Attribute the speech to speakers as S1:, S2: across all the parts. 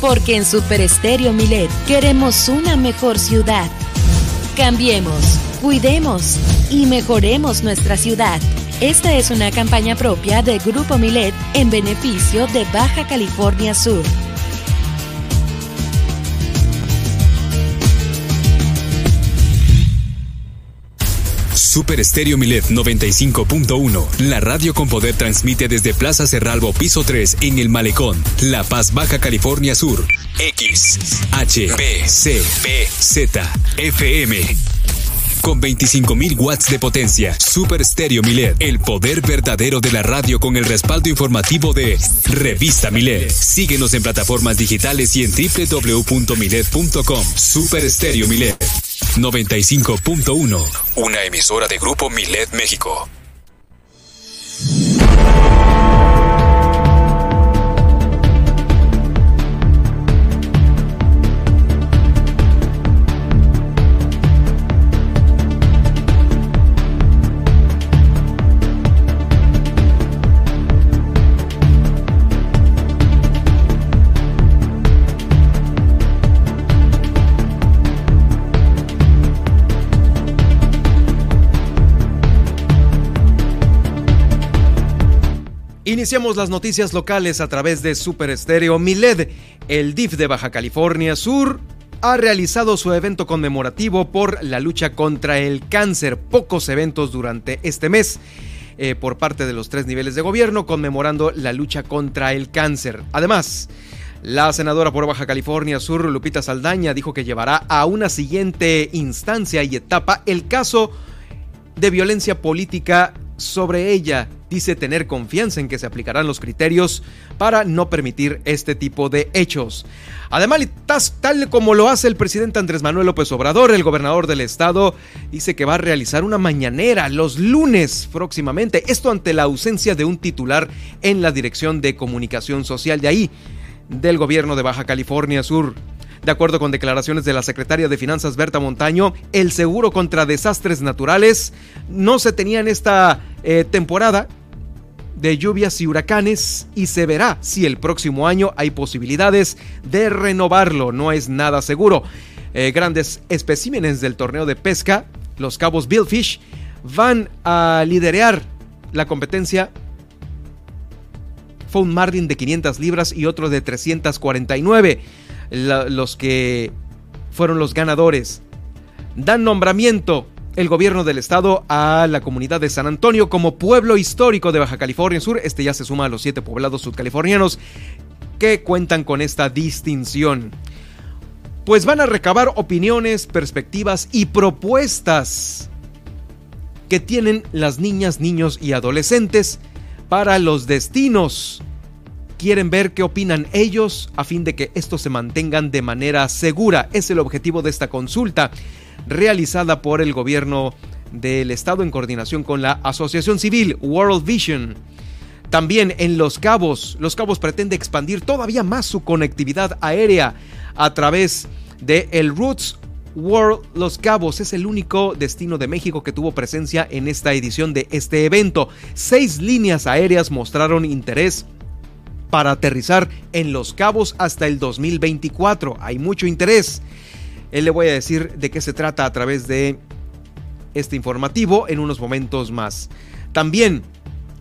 S1: Porque en Super Estéreo Milet queremos una mejor ciudad. Cambiemos, cuidemos y mejoremos nuestra ciudad. Esta es una campaña propia de Grupo Milet en beneficio de Baja California Sur.
S2: Super Estéreo Milet 95.1. La radio con poder transmite desde Plaza Cerralbo, piso 3, en El Malecón, La Paz, Baja California Sur. X, H, P, C, P, Z, FM. Con 25.000 watts de potencia, Super Stereo Milet, el poder verdadero de la radio con el respaldo informativo de Revista Milet. Síguenos en plataformas digitales y en www.milet.com. Super Stereo Milet 95.1, una emisora de Grupo Milet México.
S3: Iniciamos las noticias locales a través de Super Estéreo Miled. El DIF de Baja California Sur ha realizado su evento conmemorativo por la lucha contra el cáncer. Pocos eventos durante este mes. Eh, por parte de los tres niveles de gobierno conmemorando la lucha contra el cáncer. Además, la senadora por Baja California Sur, Lupita Saldaña, dijo que llevará a una siguiente instancia y etapa el caso de violencia política sobre ella. Dice tener confianza en que se aplicarán los criterios para no permitir este tipo de hechos. Además, tal como lo hace el presidente Andrés Manuel López Obrador, el gobernador del estado, dice que va a realizar una mañanera los lunes próximamente. Esto ante la ausencia de un titular en la Dirección de Comunicación Social de ahí, del gobierno de Baja California Sur. De acuerdo con declaraciones de la secretaria de Finanzas Berta Montaño, el seguro contra desastres naturales no se tenía en esta eh, temporada de lluvias y huracanes y se verá si el próximo año hay posibilidades de renovarlo. No es nada seguro. Eh, grandes especímenes del torneo de pesca, los cabos Billfish, van a liderar la competencia. Fue un marlin de 500 libras y otro de 349 los que fueron los ganadores. Dan nombramiento el gobierno del estado a la comunidad de San Antonio como pueblo histórico de Baja California Sur. Este ya se suma a los siete poblados sudcalifornianos que cuentan con esta distinción. Pues van a recabar opiniones, perspectivas y propuestas que tienen las niñas, niños y adolescentes para los destinos quieren ver qué opinan ellos a fin de que estos se mantengan de manera segura. Es el objetivo de esta consulta realizada por el gobierno del estado en coordinación con la Asociación Civil World Vision. También en Los Cabos, Los Cabos pretende expandir todavía más su conectividad aérea a través de el Roots World Los Cabos es el único destino de México que tuvo presencia en esta edición de este evento. Seis líneas aéreas mostraron interés para aterrizar en Los Cabos hasta el 2024. Hay mucho interés. Él le voy a decir de qué se trata a través de este informativo en unos momentos más. También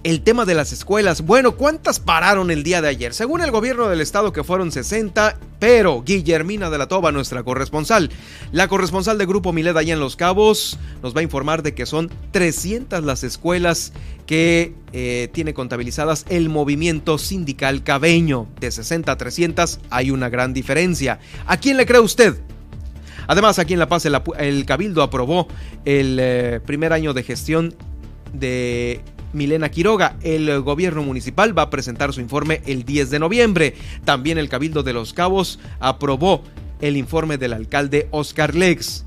S3: el tema de las escuelas. Bueno, ¿cuántas pararon el día de ayer? Según el gobierno del estado que fueron 60, pero Guillermina de la Toba, nuestra corresponsal, la corresponsal de Grupo Milet allá en Los Cabos, nos va a informar de que son 300 las escuelas que eh, tiene contabilizadas el movimiento sindical cabeño. De 60 a 300 hay una gran diferencia. ¿A quién le cree usted? Además, aquí en La Paz el, Cabildo aprobó el eh, primer año de gestión de Milena Quiroga. El gobierno municipal va a presentar su informe el 10 de noviembre. También el Cabildo de Los Cabos aprobó el informe del alcalde Oscar Lex.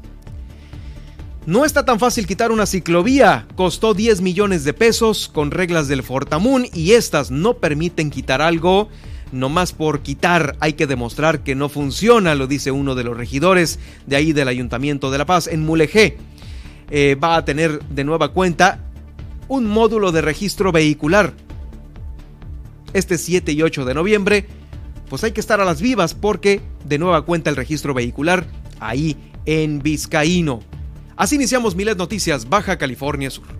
S3: No está tan fácil quitar una ciclovía. Costó 10 millones de pesos con reglas del Fortamun y estas no permiten quitar algo. No más por quitar hay que demostrar que no funciona, lo dice uno de los regidores de ahí del Ayuntamiento de La Paz en Mulegé. Eh, va a tener de nueva cuenta un módulo de registro vehicular. Este 7 y 8 de noviembre pues hay que estar a las vivas porque de nueva cuenta el registro vehicular ahí en Vizcaíno. Así iniciamos Milet Noticias, Baja California Sur.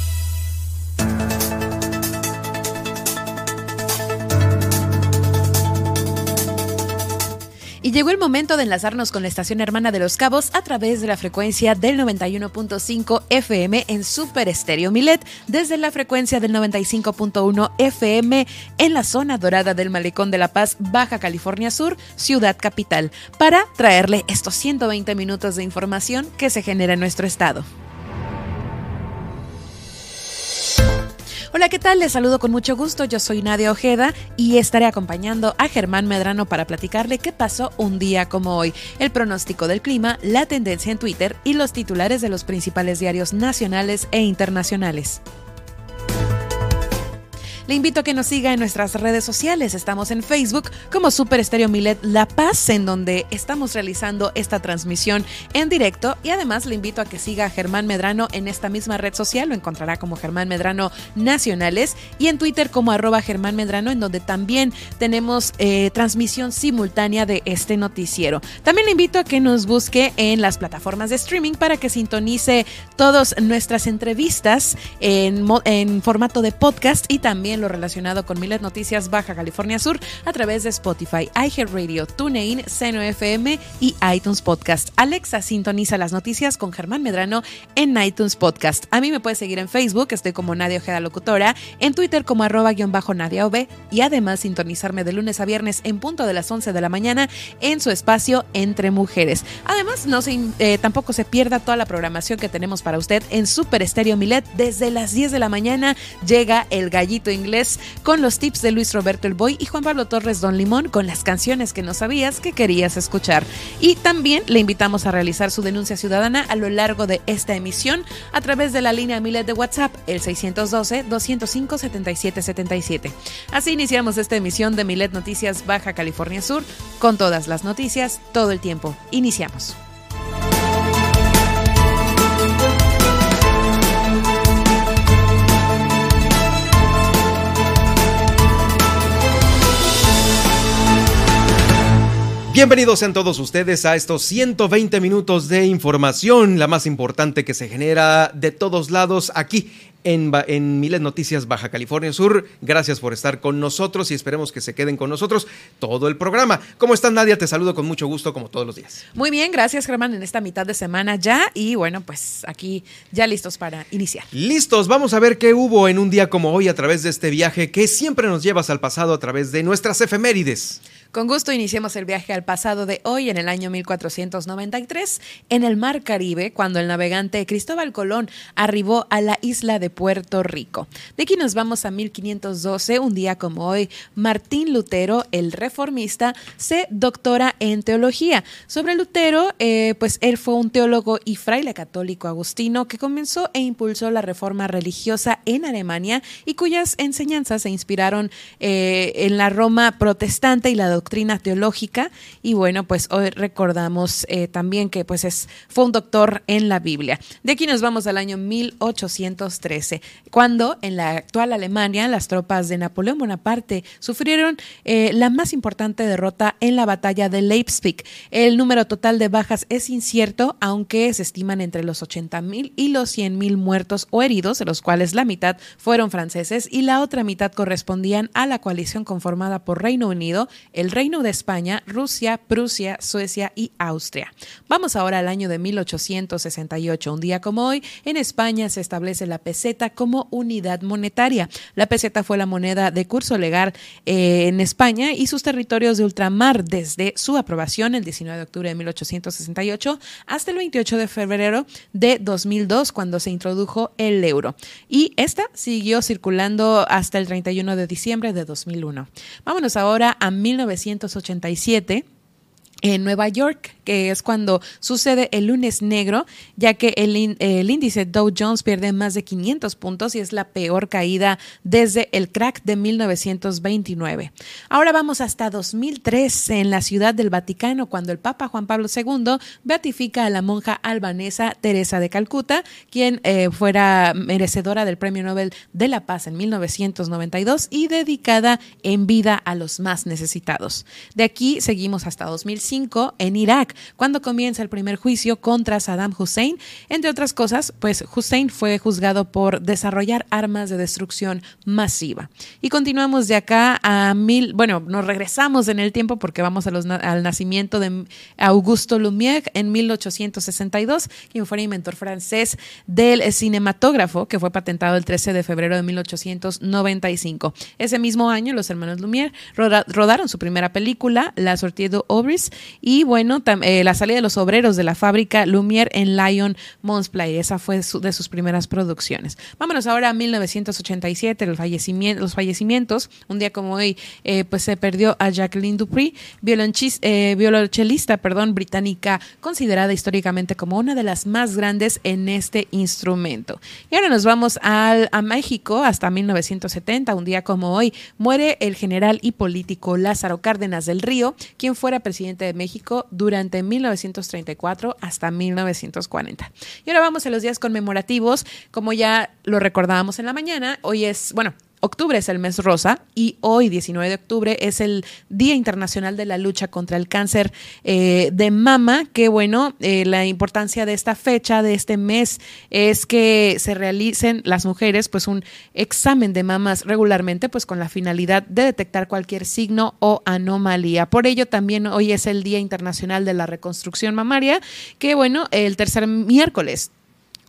S4: Y llegó el momento de enlazarnos con la estación hermana de Los Cabos a través de la frecuencia del 91.5 FM en Super Estéreo Milet, desde la frecuencia del 95.1 FM en la zona dorada del Malecón de la Paz, Baja California Sur, Ciudad Capital, para traerle estos 120 minutos de información que se genera en nuestro estado. Hola, ¿qué tal? Les saludo con mucho gusto. Yo soy Nadia Ojeda y estaré acompañando a Germán Medrano para platicarle qué pasó un día como hoy, el pronóstico del clima, la tendencia en Twitter y los titulares de los principales diarios nacionales e internacionales. Le invito a que nos siga en nuestras redes sociales. Estamos en Facebook como Super Estéreo Milet La Paz, en donde estamos realizando esta transmisión en directo. Y además le invito a que siga a Germán Medrano en esta misma red social. Lo encontrará como Germán Medrano Nacionales y en Twitter como arroba Germán Medrano, en donde también tenemos eh, transmisión simultánea de este noticiero. También le invito a que nos busque en las plataformas de streaming para que sintonice todas nuestras entrevistas en, en formato de podcast y también lo relacionado con Milet Noticias Baja California Sur a través de Spotify, iHeartRadio, TuneIn, Seno FM y iTunes Podcast. Alexa sintoniza las noticias con Germán Medrano en iTunes Podcast. A mí me puedes seguir en Facebook, estoy como Nadia Ojeda Locutora, en Twitter como arroba guion bajo Nadia OB y además sintonizarme de lunes a viernes en punto de las 11 de la mañana en su espacio Entre Mujeres. Además, no se, eh, tampoco se pierda toda la programación que tenemos para usted en Super Estéreo Milet. Desde las 10 de la mañana llega el gallito inglés con los tips de Luis Roberto El Boy y Juan Pablo Torres Don Limón con las canciones que no sabías que querías escuchar. Y también le invitamos a realizar su denuncia ciudadana a lo largo de esta emisión a través de la línea Milet de WhatsApp, el 612-205-7777. Así iniciamos esta emisión de Milet Noticias Baja California Sur con todas las noticias todo el tiempo. Iniciamos.
S3: Bienvenidos sean todos ustedes a estos 120 minutos de información, la más importante que se genera de todos lados aquí en, en Miles Noticias Baja California Sur. Gracias por estar con nosotros y esperemos que se queden con nosotros todo el programa. ¿Cómo estás, Nadia? Te saludo con mucho gusto como todos los días.
S4: Muy bien, gracias, Germán, en esta mitad de semana ya. Y bueno, pues aquí ya listos para iniciar.
S3: Listos, vamos a ver qué hubo en un día como hoy a través de este viaje que siempre nos llevas al pasado a través de nuestras efemérides.
S4: Con gusto iniciemos el viaje al pasado de hoy en el año 1493 en el Mar Caribe cuando el navegante Cristóbal Colón arribó a la isla de Puerto Rico. De aquí nos vamos a 1512, un día como hoy, Martín Lutero, el reformista, se doctora en teología. Sobre Lutero, eh, pues él fue un teólogo y fraile católico agustino que comenzó e impulsó la reforma religiosa en Alemania y cuyas enseñanzas se inspiraron eh, en la Roma protestante y la doctrina teológica y bueno, pues hoy recordamos eh, también que pues es, fue un doctor en la Biblia. De aquí nos vamos al año 1813, cuando en la actual Alemania las tropas de Napoleón Bonaparte sufrieron eh, la más importante derrota en la batalla de Leipzig. El número total de bajas es incierto, aunque se estiman entre los 80 mil y los 100 mil muertos o heridos, de los cuales la mitad fueron franceses y la otra mitad correspondían a la coalición conformada por Reino Unido, el Reino de España, Rusia, Prusia, Suecia y Austria. Vamos ahora al año de 1868. Un día como hoy, en España se establece la peseta como unidad monetaria. La peseta fue la moneda de curso legal eh, en España y sus territorios de ultramar desde su aprobación el 19 de octubre de 1868 hasta el 28 de febrero de 2002, cuando se introdujo el euro. Y esta siguió circulando hasta el 31 de diciembre de 2001. Vámonos ahora a 1987 en Nueva York, que es cuando sucede el lunes negro, ya que el, el, índice Dow Jones pierde más de 500 puntos y es la peor caída desde el crack de 1929. Ahora vamos hasta 2003 en la Ciudad del Vaticano, cuando el Papa Juan Pablo II beatifica a la monja albanesa Teresa de Calcuta, quien eh, fuera merecedora del Premio Nobel de la Paz en 1992 y dedicada en vida a los más necesitados. De aquí seguimos hasta 2005 en Irak, cuando comienza el primer juicio contra Saddam Hussein. Entre otras cosas, pues Hussein fue juzgado por desarrollar armas de destrucción masiva. Y continuamos de acá a mil, bueno, nos regresamos en el tiempo porque vamos a los, al nacimiento de Augusto Lumière en 1862, quien fue el inventor francés del cinematógrafo, que fue patentado el 13 de febrero de 1895. Ese mismo año, los hermanos Lumière rodaron su primera película, La Sortie d'Aubris, y bueno, eh, la salida de los obreros de la fábrica Lumière en Lyon Play. Esa fue de sus primeras producciones. Vámonos ahora a 1987, los, fallecimientos, los fallecimientos. Un día como hoy, eh, pues se perdió a Jacqueline Dupri, eh, violonchelista perdón, británica, considerada históricamente como una de las más grandes en este instrumento. Y ahora nos vamos al, a México hasta 1970. Un día como hoy, muere el general y político Lázaro Cárdenas del Río, quien fuera presidente de México durante 1934 hasta 1940. Y ahora vamos a los días conmemorativos, como ya lo recordábamos en la mañana, hoy es, bueno, Octubre es el mes rosa y hoy, 19 de octubre, es el Día Internacional de la Lucha contra el Cáncer eh, de Mama, que bueno, eh, la importancia de esta fecha, de este mes, es que se realicen las mujeres pues un examen de mamas regularmente, pues con la finalidad de detectar cualquier signo o anomalía. Por ello también hoy es el Día Internacional de la Reconstrucción Mamaria, que bueno, el tercer miércoles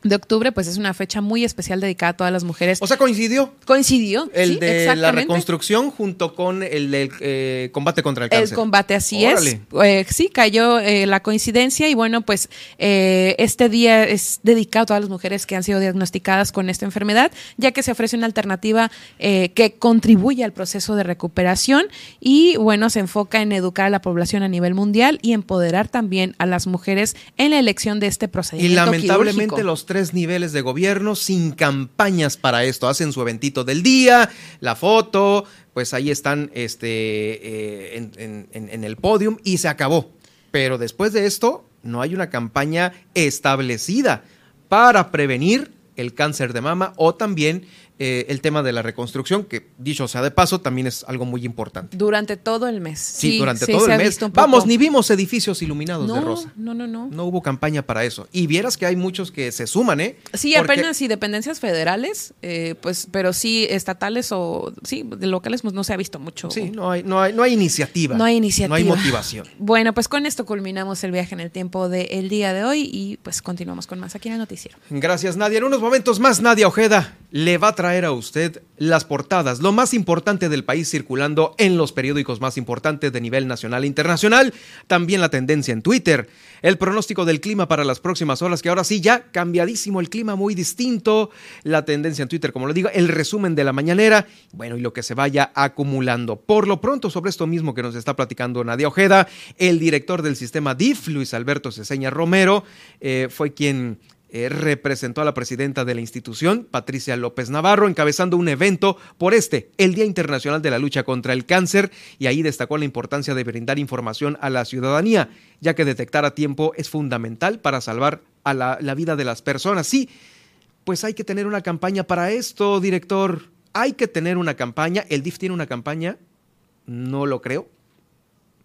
S4: de octubre, pues es una fecha muy especial dedicada a todas las mujeres.
S3: O sea, coincidió.
S4: Coincidió.
S3: El de la reconstrucción junto con el del eh, combate contra el cáncer.
S4: El combate, así es. Eh, sí, cayó eh, la coincidencia y bueno, pues este día es dedicado a todas las mujeres que han sido diagnosticadas con esta enfermedad, ya que se ofrece una alternativa que contribuye al proceso de recuperación y bueno, se enfoca en educar a la población a nivel mundial y empoderar también a las mujeres en la elección de este procedimiento.
S3: Y lamentablemente los tres niveles de gobierno sin campañas para esto. Hacen su eventito del día, la foto, pues ahí están este, eh, en, en el podium y se acabó. Pero después de esto, no hay una campaña establecida para prevenir el cáncer de mama o también eh, el tema de la reconstrucción, que dicho sea de paso, también es algo muy importante.
S4: Durante todo el mes.
S3: Sí, durante todo el mes. Vamos, ni vimos edificios iluminados
S4: de
S3: rosa.
S4: No, no, no.
S3: No hubo campaña para eso. Y vieras que hay muchos que se suman, ¿eh?
S4: Sí, apenas y dependencias federales, eh, pues, pero sí estatales o sí, de locales pues no se ha visto mucho.
S3: Sí, no hay, no hay, no hay iniciativa.
S4: No hay iniciativa.
S3: No hay motivación.
S4: Bueno, pues con esto culminamos el viaje en el tiempo del día de hoy y pues continuamos con más aquí en el noticiero.
S3: Gracias, Nadia. En unos momentos más, Nadia Ojeda le va a traer a usted las portadas, lo más importante del país circulando en los periódicos más importantes de nivel nacional e internacional, también la tendencia en Twitter, el pronóstico del clima para las próximas horas, que ahora sí ya cambiadísimo el clima, muy distinto, la tendencia en Twitter, como lo digo, el resumen de la mañanera, bueno, y lo que se vaya acumulando. Por lo pronto, sobre esto mismo que nos está platicando Nadia Ojeda, el director del sistema DIF, Luis Alberto Ceseña Romero, eh, fue quien eh, representó a la presidenta de la institución, Patricia López Navarro, encabezando un evento por este, el Día Internacional de la Lucha contra el Cáncer, y ahí destacó la importancia de brindar información a la ciudadanía, ya que detectar a tiempo es fundamental para salvar a la, la vida de las personas. Sí, pues hay que tener una campaña para esto, director. Hay que tener una campaña. ¿El DIF tiene una campaña? No lo creo.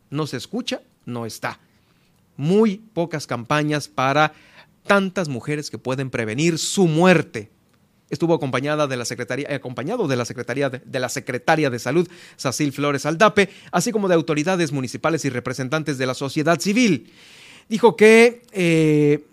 S3: No se escucha, no está. Muy pocas campañas para tantas mujeres que pueden prevenir su muerte. Estuvo acompañada de la secretaría, acompañado de la Secretaría de, de, la Secretaria de Salud, Sacil Flores Aldape, así como de autoridades municipales y representantes de la sociedad civil. Dijo que eh,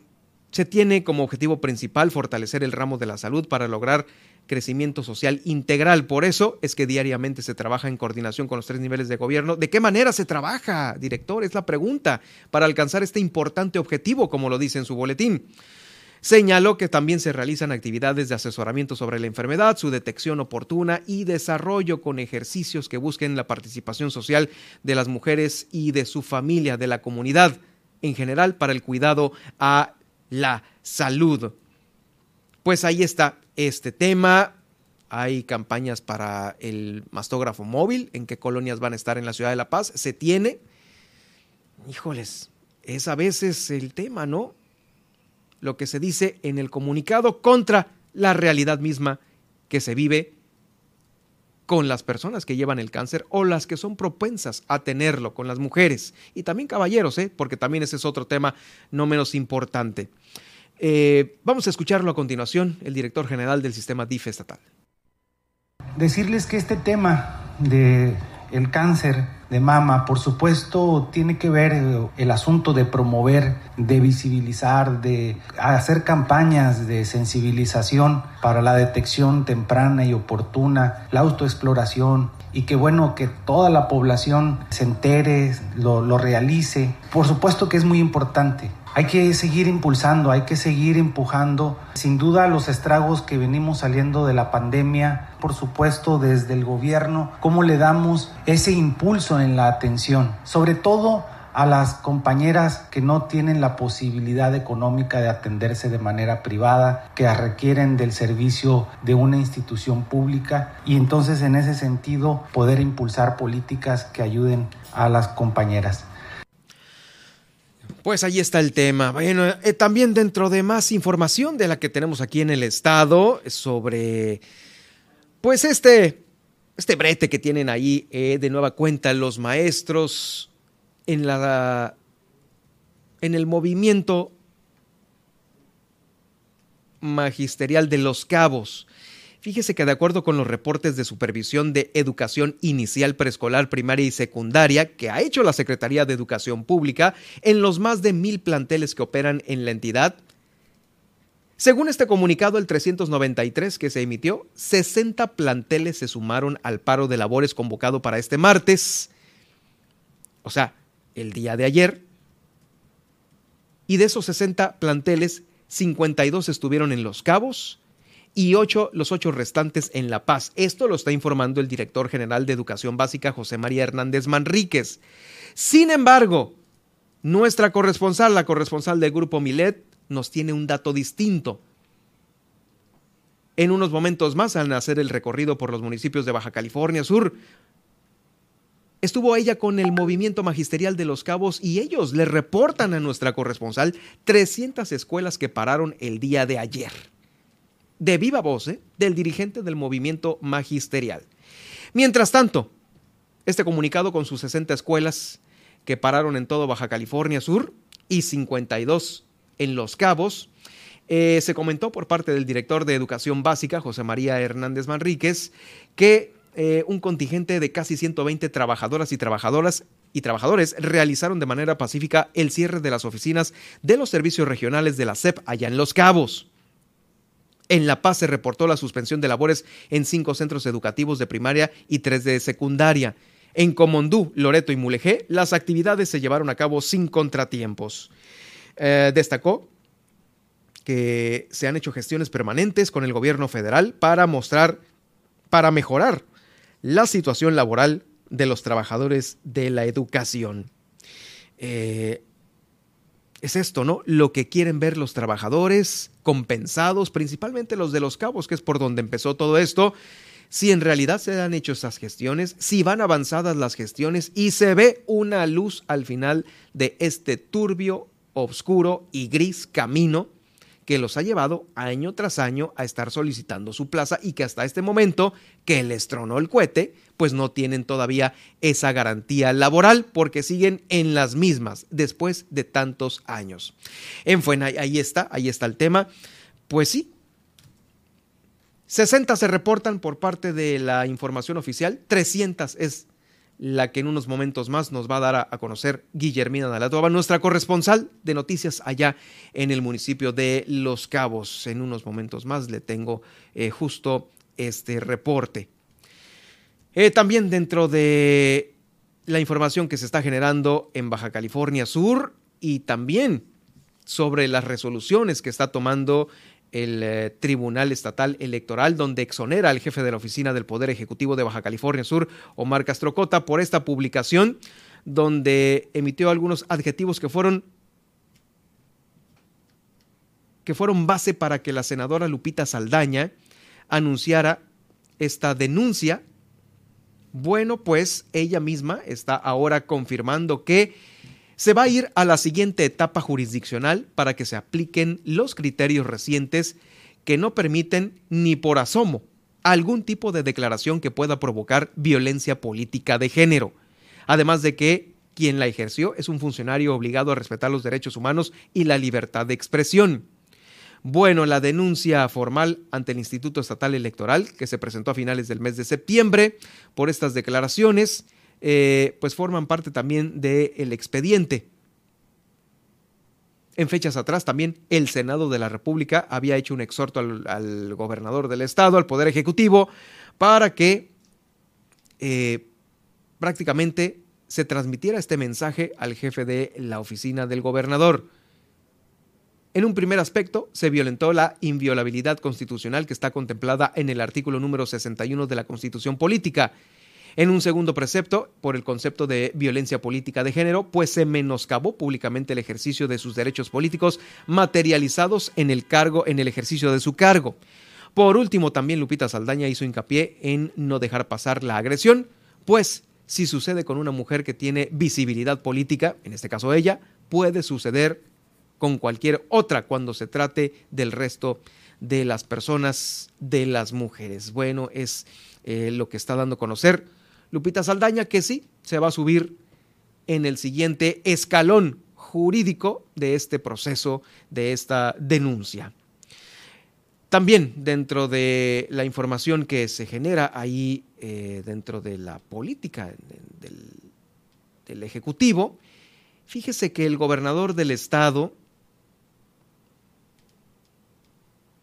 S3: se tiene como objetivo principal fortalecer el ramo de la salud para lograr crecimiento social integral. Por eso es que diariamente se trabaja en coordinación con los tres niveles de gobierno. ¿De qué manera se trabaja, director? Es la pregunta para alcanzar este importante objetivo, como lo dice en su boletín. Señaló que también se realizan actividades de asesoramiento sobre la enfermedad, su detección oportuna y desarrollo con ejercicios que busquen la participación social de las mujeres y de su familia, de la comunidad en general, para el cuidado a la salud. Pues ahí está este tema. Hay campañas para el mastógrafo móvil, en qué colonias van a estar en la ciudad de La Paz. Se tiene. Híjoles, es a veces el tema, ¿no? Lo que se dice en el comunicado contra la realidad misma que se vive con las personas que llevan el cáncer o las que son propensas a tenerlo, con las mujeres y también caballeros, ¿eh? porque también ese es otro tema no menos importante. Eh, vamos a escucharlo a continuación, el director general del sistema DIF estatal.
S5: Decirles que este tema de el cáncer de mama, por supuesto, tiene que ver el asunto de promover, de visibilizar, de hacer campañas de sensibilización para la detección temprana y oportuna, la autoexploración y que bueno que toda la población se entere, lo realice. Por supuesto que es muy importante hay que seguir impulsando, hay que seguir empujando. Sin duda los estragos que venimos saliendo de la pandemia, por supuesto desde el gobierno, cómo le damos ese impulso en la atención, sobre todo a las compañeras que no tienen la posibilidad económica de atenderse de manera privada, que requieren del servicio de una institución pública y entonces en ese sentido poder impulsar políticas que ayuden a las compañeras.
S3: Pues ahí está el tema. Bueno, eh, también dentro de más información de la que tenemos aquí en el estado sobre, pues este, este brete que tienen ahí eh, de nueva cuenta los maestros en la, en el movimiento magisterial de los cabos. Fíjese que de acuerdo con los reportes de supervisión de educación inicial, preescolar, primaria y secundaria que ha hecho la Secretaría de Educación Pública en los más de mil planteles que operan en la entidad, según este comunicado, el 393 que se emitió, 60 planteles se sumaron al paro de labores convocado para este martes, o sea, el día de ayer, y de esos 60 planteles, 52 estuvieron en Los Cabos, y ocho, los ocho restantes en La Paz. Esto lo está informando el director general de Educación Básica, José María Hernández Manríquez. Sin embargo, nuestra corresponsal, la corresponsal del Grupo Milet, nos tiene un dato distinto. En unos momentos más, al hacer el recorrido por los municipios de Baja California Sur, estuvo ella con el movimiento magisterial de los cabos y ellos le reportan a nuestra corresponsal 300 escuelas que pararon el día de ayer de viva voz ¿eh? del dirigente del movimiento magisterial. Mientras tanto, este comunicado con sus 60 escuelas que pararon en todo Baja California Sur y 52 en Los Cabos, eh, se comentó por parte del director de Educación Básica, José María Hernández Manríquez, que eh, un contingente de casi 120 trabajadoras y trabajadoras y trabajadores realizaron de manera pacífica el cierre de las oficinas de los servicios regionales de la SEP allá en Los Cabos. En La Paz se reportó la suspensión de labores en cinco centros educativos de primaria y tres de secundaria. En Comondú, Loreto y Mulegé, las actividades se llevaron a cabo sin contratiempos. Eh, destacó que se han hecho gestiones permanentes con el gobierno federal para mostrar, para mejorar la situación laboral de los trabajadores de la educación. Eh, es esto, ¿no? Lo que quieren ver los trabajadores compensados, principalmente los de los cabos, que es por donde empezó todo esto. Si en realidad se han hecho esas gestiones, si van avanzadas las gestiones y se ve una luz al final de este turbio, oscuro y gris camino que los ha llevado año tras año a estar solicitando su plaza y que hasta este momento que les tronó el cohete, pues no tienen todavía esa garantía laboral porque siguen en las mismas después de tantos años. En fin, ahí está, ahí está el tema. Pues sí, 60 se reportan por parte de la información oficial, 300 es la que en unos momentos más nos va a dar a, conocer Guillermina Dalatova, nuestra corresponsal de noticias allá en el municipio de Los Cabos. En unos momentos más le tengo eh, justo este reporte. Eh, también dentro de la información que se está generando en Baja California Sur y también sobre las resoluciones que está tomando el eh, Tribunal Estatal Electoral, donde exonera al jefe de la Oficina del Poder Ejecutivo de Baja California Sur, Omar Castrocota, por esta publicación, donde emitió algunos adjetivos que fueron que fueron base para que la senadora Lupita Saldaña anunciara esta denuncia. Bueno, pues ella misma está ahora confirmando que se va a ir a la siguiente etapa jurisdiccional para que se apliquen los criterios recientes que no permiten ni por asomo algún tipo de declaración que pueda provocar violencia política de género. Además de que quien la ejerció es un funcionario obligado a respetar los derechos humanos y la libertad de expresión. Bueno, la denuncia formal ante el Instituto Estatal Electoral, que se presentó a finales del mes de septiembre por estas declaraciones, eh, pues forman parte también del expediente. En fechas atrás también el Senado de la República había hecho un exhorto al, gobernador del estado, al Poder Ejecutivo, para que eh, prácticamente se transmitiera este mensaje al jefe de la oficina del gobernador. En un primer aspecto, se violentó la inviolabilidad constitucional que está contemplada en el artículo número 61 de la Constitución Política en un segundo precepto, por el concepto de violencia política de género, pues se menoscabó públicamente el ejercicio de sus derechos políticos materializados en el cargo, en el ejercicio de su cargo. Por último, también Lupita Saldaña hizo hincapié en no dejar pasar la agresión, pues si sucede con una mujer que tiene visibilidad política, en este caso ella, puede suceder con cualquier otra cuando se trate del resto de las personas, de las mujeres. Bueno, es eh, lo que está dando a conocer Lupita Saldaña, que sí, se va a subir en el siguiente escalón jurídico de este proceso, de esta denuncia. También dentro de la información que se genera ahí eh, dentro de la política del, del Ejecutivo, fíjese que el gobernador del estado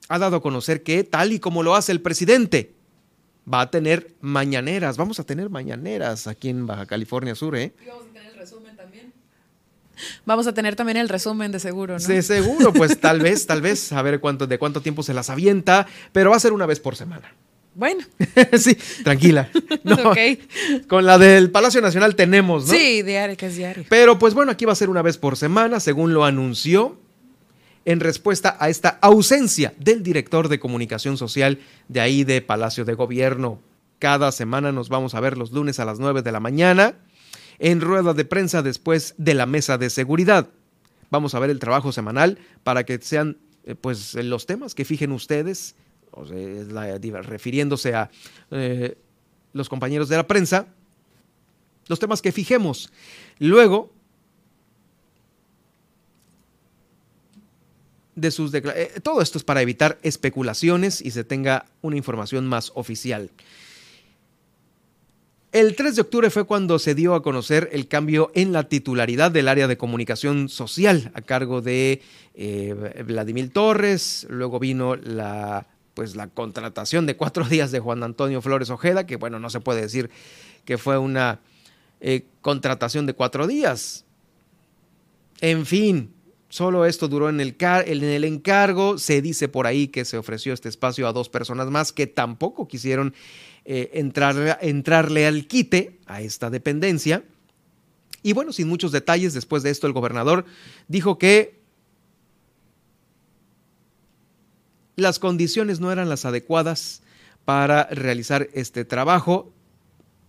S3: ha dado a conocer que, tal y como lo hace el presidente, va a tener mañaneras. Vamos a tener mañaneras aquí en Baja California Sur, ¿eh?
S4: Y vamos a tener el resumen también. Vamos a tener también el resumen de seguro, ¿no?
S3: De seguro, pues tal vez, tal vez, a ver cuánto, de cuánto tiempo se las avienta, pero va a ser una vez por semana.
S4: Bueno.
S3: sí, tranquila. No, Con la del Palacio Nacional tenemos, ¿no?
S4: Sí, diario, que es diario.
S3: Pero pues bueno, aquí va a ser una vez por semana, según lo anunció en respuesta a esta ausencia del director de comunicación social de ahí de Palacio de Gobierno. Cada semana nos vamos a ver los lunes a las 9 de la mañana en rueda de prensa después de la mesa de seguridad. Vamos a ver el trabajo semanal para que sean eh, pues los temas que fijen ustedes, refiriéndose a eh, los compañeros de la prensa, los temas que fijemos. Luego de sus declaraciones. Eh, todo esto es para evitar especulaciones y se tenga una información más oficial. El 3 de octubre fue cuando se dio a conocer el cambio en la titularidad del área de comunicación social a cargo de eh, Vladimir Torres. Luego vino la, pues, la contratación de cuatro días de Juan Antonio Flores Ojeda, que bueno, no se puede decir que fue una eh, contratación de cuatro días. En fin, Solo esto duró en el, en el encargo. Se dice por ahí que se ofreció este espacio a dos personas más que tampoco quisieron eh, entrarle al quite a esta dependencia. Y bueno, sin muchos detalles, después de esto el gobernador dijo que las condiciones no eran las adecuadas para realizar este trabajo,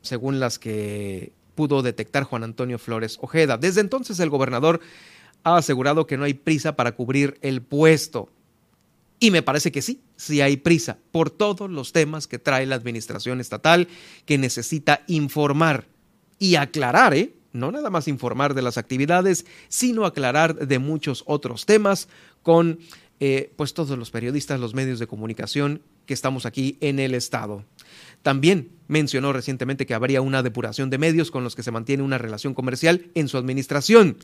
S3: según las que pudo detectar Juan Antonio Flores Ojeda. Desde entonces el gobernador ha asegurado que no hay prisa para cubrir el puesto. Y me parece que sí, sí hay prisa por todos los temas que trae la administración estatal que necesita informar y aclarar, ¿eh? No nada más informar de las actividades, sino aclarar de muchos otros temas con eh, pues todos los periodistas, los medios de comunicación que estamos aquí en el Estado. También mencionó recientemente que habría una depuración de medios con los que se mantiene una relación comercial en su administración.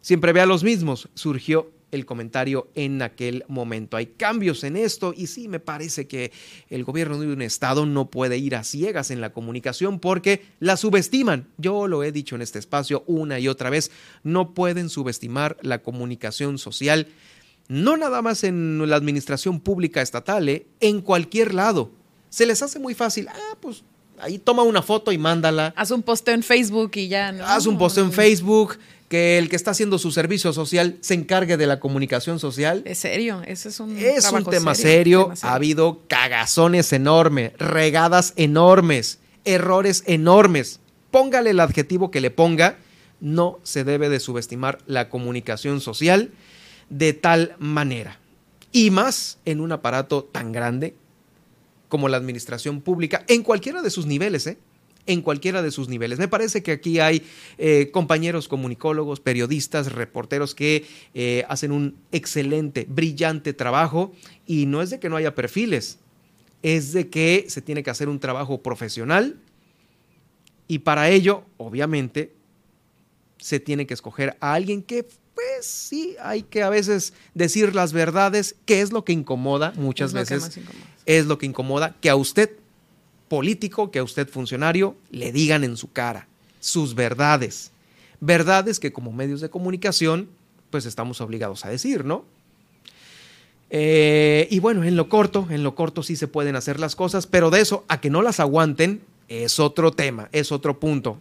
S3: Siempre ve a los mismos, surgió el comentario en aquel momento. Hay cambios en esto y sí me parece que el gobierno de un estado no puede ir a ciegas en la comunicación porque la subestiman. Yo lo he dicho en este espacio una y otra vez, no pueden subestimar la comunicación social, no nada más en la administración pública estatal, ¿eh? en cualquier lado. Se les hace muy fácil, ah, pues ahí toma una foto y mándala.
S4: Haz un posteo en Facebook y ya, ¿no?
S3: Haz un posteo en Facebook que el que está haciendo su servicio social se encargue de la comunicación social.
S4: Es serio, ese es un
S3: Es un tema serio. Ha habido cagazones enormes, regadas enormes, errores enormes. Póngale el adjetivo que le ponga, no se debe de subestimar la comunicación social de tal manera. Y más en un aparato tan grande como la administración pública, en cualquiera de sus niveles, ¿eh? en cualquiera de sus niveles. Me parece que aquí hay eh, compañeros comunicólogos, periodistas, reporteros que eh, hacen un excelente, brillante trabajo y no es de que no haya perfiles, es de que se tiene que hacer un trabajo profesional y para ello, obviamente, se tiene que escoger a alguien que pues sí, hay que a veces decir las verdades, que es lo que incomoda muchas veces. Es lo que incomoda que a usted político, que a usted funcionario, le digan en su cara sus verdades. Verdades que como medios de comunicación, pues estamos obligados a decir, ¿no? Eh, y bueno, en lo corto, en lo corto sí se pueden hacer las cosas, pero de eso a que no las aguanten es otro tema, es otro punto.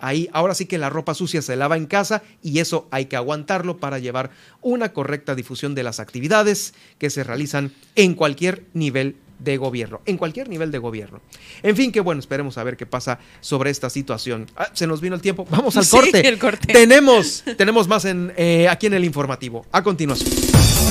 S3: Ahí ahora sí que la ropa sucia se lava en casa y eso hay que aguantarlo para llevar una correcta difusión de las actividades que se realizan en cualquier nivel de gobierno, en cualquier nivel de gobierno. En fin, qué bueno, esperemos a ver qué pasa sobre esta situación. Ah, se nos vino el tiempo, vamos al corte.
S4: El corte.
S3: Tenemos, tenemos más en, eh, aquí en el informativo. A continuación.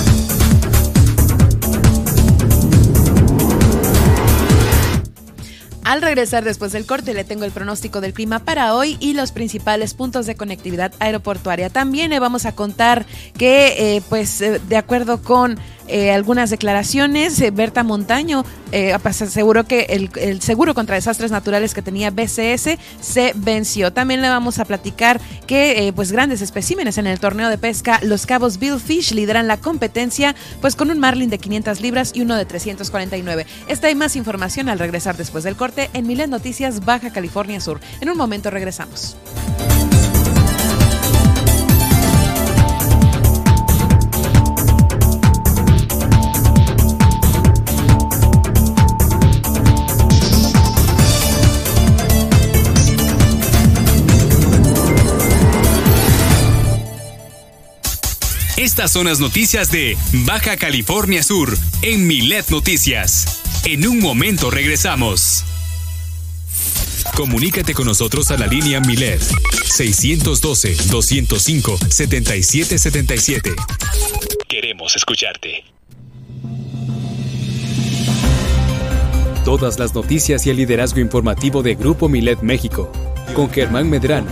S4: Al regresar después del corte le tengo el pronóstico del clima para hoy y los principales puntos de conectividad aeroportuaria. También le vamos a contar que, eh, pues, eh, de acuerdo con eh, algunas declaraciones. Eh, Berta Montaño eh, aseguró que el, seguro contra desastres naturales que tenía BCS se venció. También le vamos a platicar que pues grandes especímenes en el torneo de pesca Los Cabos Bill Fish lideran la competencia pues con un marlin de 500 libras y uno de 349. Esta y más información al regresar después del corte en Miles Noticias Baja California Sur. En un momento regresamos.
S2: Estas son las noticias de Baja California Sur en Milet Noticias. En un momento regresamos. Comunícate con nosotros a la línea Milet 612-205-7777. Queremos escucharte. Todas las noticias y el liderazgo informativo de Grupo Milet México con Germán Medrano.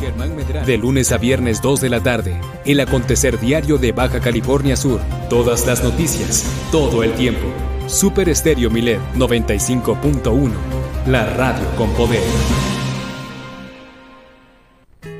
S2: De lunes a viernes 2 de la tarde. El acontecer diario de Baja California Sur. Todas las noticias. Todo el tiempo. Super Estéreo Milet 95.1. La radio con poder.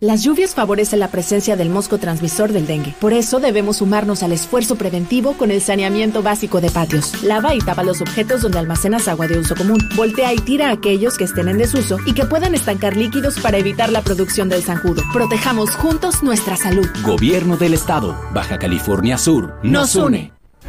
S6: Las lluvias favorecen la presencia del mosco transmisor del dengue. Por eso debemos sumarnos al esfuerzo preventivo con el saneamiento básico de patios. Lava y tapa los objetos donde almacenas agua de uso común. Voltea y tira aquellos que estén en desuso y que puedan estancar líquidos para evitar la producción del zanjudo. Protejamos juntos nuestra salud.
S7: Gobierno del Estado, Baja California Sur, nos une.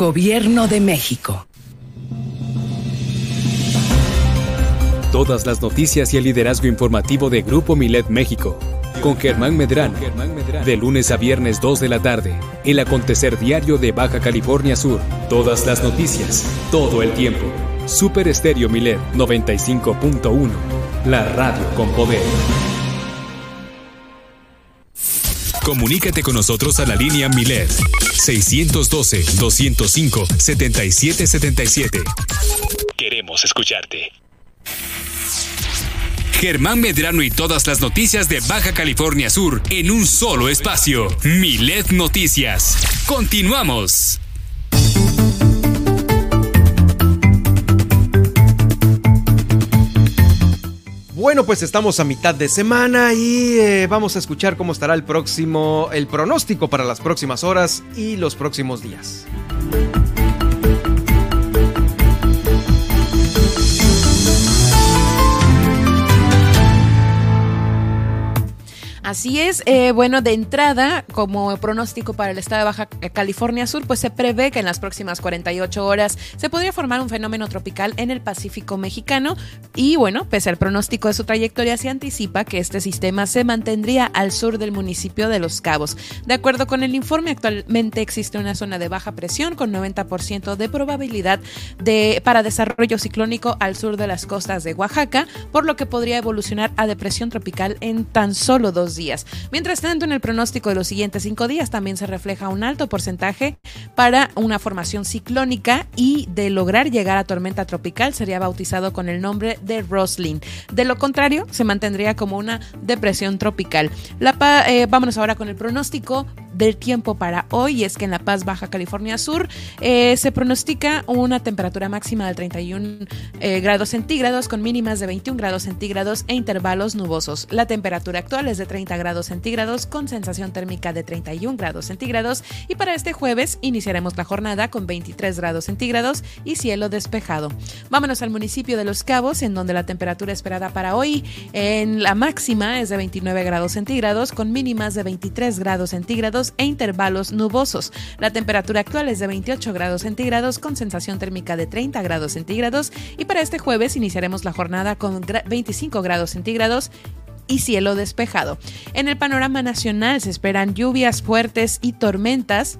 S8: Gobierno de México.
S2: Todas las noticias y el liderazgo informativo de Grupo Milet México. Con Germán Medrano. De lunes a viernes 2 de la tarde. El acontecer diario de Baja California Sur. Todas las noticias. Todo el tiempo. Super Estéreo Milet 95.1. La radio con poder. Comunícate con nosotros a la línea Milet 612-205-7777. Queremos escucharte. Germán Medrano y todas las noticias de Baja California Sur en un solo espacio. Milet Noticias. Continuamos.
S3: Bueno, pues estamos a mitad de semana y eh, vamos a escuchar cómo estará el próximo, el pronóstico para las próximas horas y los próximos días.
S4: Así es, eh, bueno, de entrada, como pronóstico para el estado de Baja California Sur, pues se prevé que en las próximas 48 horas se podría formar un fenómeno tropical en el Pacífico mexicano y bueno, pese al pronóstico de su trayectoria, se anticipa que este sistema se mantendría al sur del municipio de Los Cabos. De acuerdo con el informe, actualmente existe una zona de baja presión con 90% de probabilidad de, para desarrollo ciclónico al sur de las costas de Oaxaca, por lo que podría evolucionar a depresión tropical en tan solo dos días. Mientras tanto, en el pronóstico de los siguientes cinco días también se refleja un alto porcentaje para una formación ciclónica y de lograr llegar a tormenta tropical sería bautizado con el nombre de Roslin. De lo contrario, se mantendría como una depresión tropical. La, eh, vámonos ahora con el pronóstico del tiempo para hoy es que en La Paz, Baja California Sur, eh, se pronostica una temperatura máxima de 31 eh, grados centígrados con mínimas de 21 grados centígrados e intervalos nubosos. La temperatura actual es de 30 grados centígrados con sensación térmica de 31 grados centígrados y para este jueves iniciaremos la jornada con 23 grados centígrados y cielo despejado. Vámonos al municipio de Los Cabos en donde la temperatura esperada para hoy en la máxima es de 29 grados centígrados con mínimas de 23 grados centígrados e intervalos nubosos. La temperatura actual es de 28 grados centígrados con sensación térmica de 30 grados centígrados y para este jueves iniciaremos la jornada con 25 grados centígrados y cielo despejado. En el panorama nacional se esperan lluvias fuertes y tormentas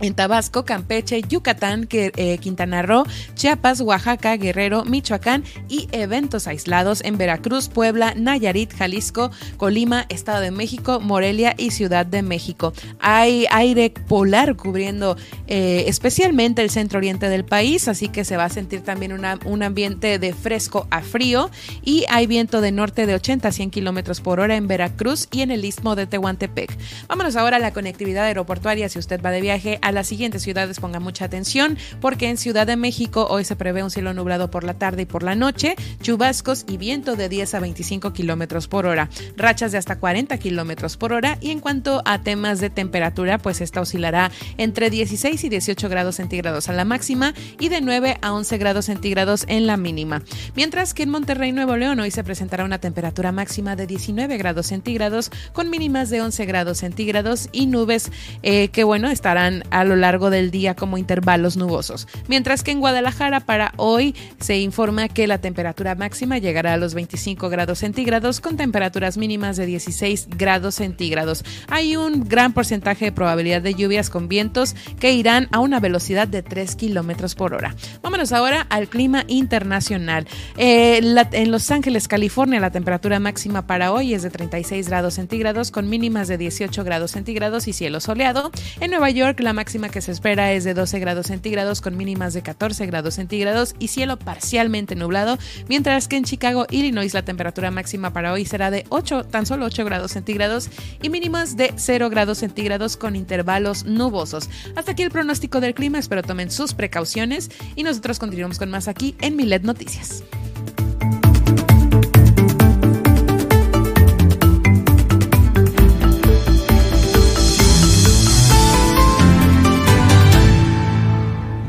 S4: en Tabasco, Campeche, Yucatán, eh, Quintana Roo, Chiapas, Oaxaca, Guerrero, Michoacán y eventos aislados en Veracruz, Puebla, Nayarit, Jalisco, Colima, Estado de México, Morelia y Ciudad de México. Hay aire polar cubriendo eh, especialmente el centro oriente del país, así que se va a sentir también un ambiente de fresco a frío y hay viento de norte de 80 a 100 kilómetros por hora en Veracruz y en el istmo de Tehuantepec. Vámonos ahora a la conectividad aeroportuaria si usted va de viaje a las siguientes ciudades ponga mucha atención porque en Ciudad de México hoy se prevé un cielo nublado por la tarde y por la noche, chubascos y viento de 10 a 25 kilómetros por hora, rachas de hasta 40 kilómetros por hora y en cuanto a temas de temperatura, pues esta oscilará entre 16 y 18 grados centígrados a la máxima y de 9 a 11 grados centígrados en la mínima. Mientras que en Monterrey, Nuevo León, hoy se presentará una temperatura máxima de 19 grados centígrados con mínimas de 11 grados centígrados y nubes eh, que, bueno, estarán a lo largo del día como intervalos nubosos. Mientras que en Guadalajara para hoy se informa que la temperatura máxima llegará a los 25 grados centígrados con temperaturas mínimas de 16 grados centígrados. Hay un gran porcentaje de probabilidad de lluvias con vientos que irán a una velocidad de 3 kilómetros por hora. Vámonos ahora al clima internacional. Eh, en Los Ángeles, California, la temperatura máxima para hoy es de 36 grados centígrados con mínimas de 18 grados centígrados y cielo soleado. En Nueva York, la máxima que se espera es de 12 grados centígrados con mínimas de 14 grados centígrados y cielo parcialmente nublado, mientras que en Chicago, Illinois, la temperatura máxima para hoy será de 8, tan solo 8 grados centígrados y mínimas de 0 grados centígrados con intervalos nubosos. Hasta aquí el pronóstico del clima, espero tomen sus precauciones y nosotros continuamos con más aquí en Milet Noticias.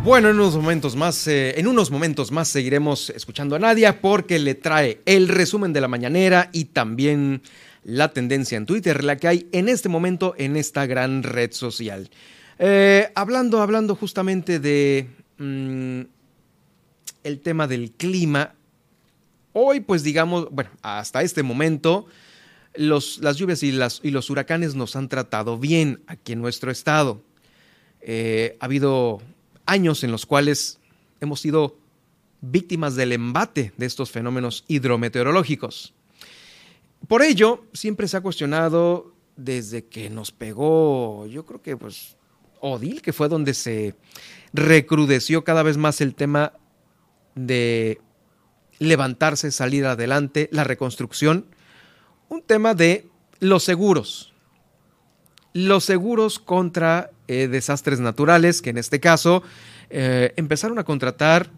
S3: Bueno, en unos momentos más, eh, en unos momentos más seguiremos escuchando a Nadia porque le trae el resumen de la mañanera y también la tendencia en Twitter, la que hay en este momento en esta gran red social. Eh, hablando, hablando justamente de mm, el tema del clima, hoy pues digamos, bueno, hasta este momento los, las lluvias y, los huracanes nos han tratado bien aquí en nuestro estado. Eh, ha habido años en los cuales hemos sido víctimas del embate de estos fenómenos hidrometeorológicos. Por ello, siempre se ha cuestionado desde que nos pegó, yo creo que pues Odil, que fue donde se recrudeció cada vez más el tema de levantarse, salir adelante, la reconstrucción, un tema de los seguros. Los seguros contra eh, desastres naturales, que en este caso eh, empezaron a contratar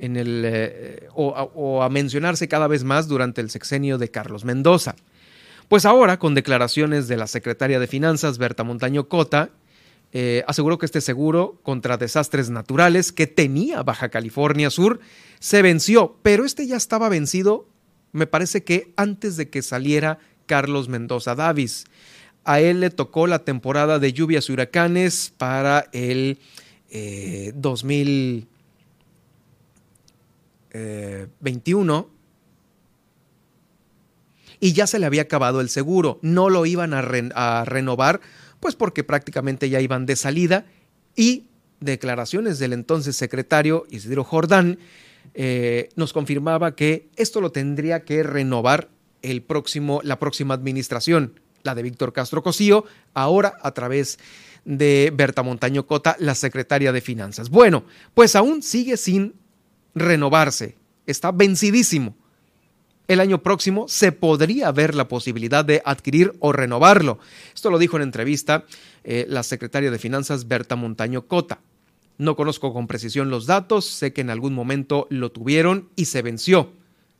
S3: en el, eh, o, a mencionarse cada vez más durante el sexenio de Carlos Mendoza. Pues ahora, con declaraciones de la secretaria de Finanzas, Berta Montaño Cota, aseguró que este seguro contra desastres naturales que tenía Baja California Sur se venció, pero este ya estaba vencido, me parece que antes de que saliera Carlos Mendoza Davis. A él le tocó la temporada de lluvias y huracanes para el 2021 eh, y ya se le había acabado el seguro. No lo iban a, renovar, pues porque prácticamente ya iban de salida. Y declaraciones del entonces secretario Isidro Jordán eh, nos confirmaba que esto lo tendría que renovar el próximo, la próxima administración la de Víctor Castro Cosío, ahora a través de Berta Montaño Cota, la secretaria de Finanzas. Bueno, pues aún sigue sin renovarse, está vencidísimo. El año próximo se podría ver la posibilidad de adquirir o renovarlo. Esto lo dijo en entrevista eh, la secretaria de Finanzas Berta Montaño Cota. No conozco con precisión los datos, sé que en algún momento lo tuvieron y se venció.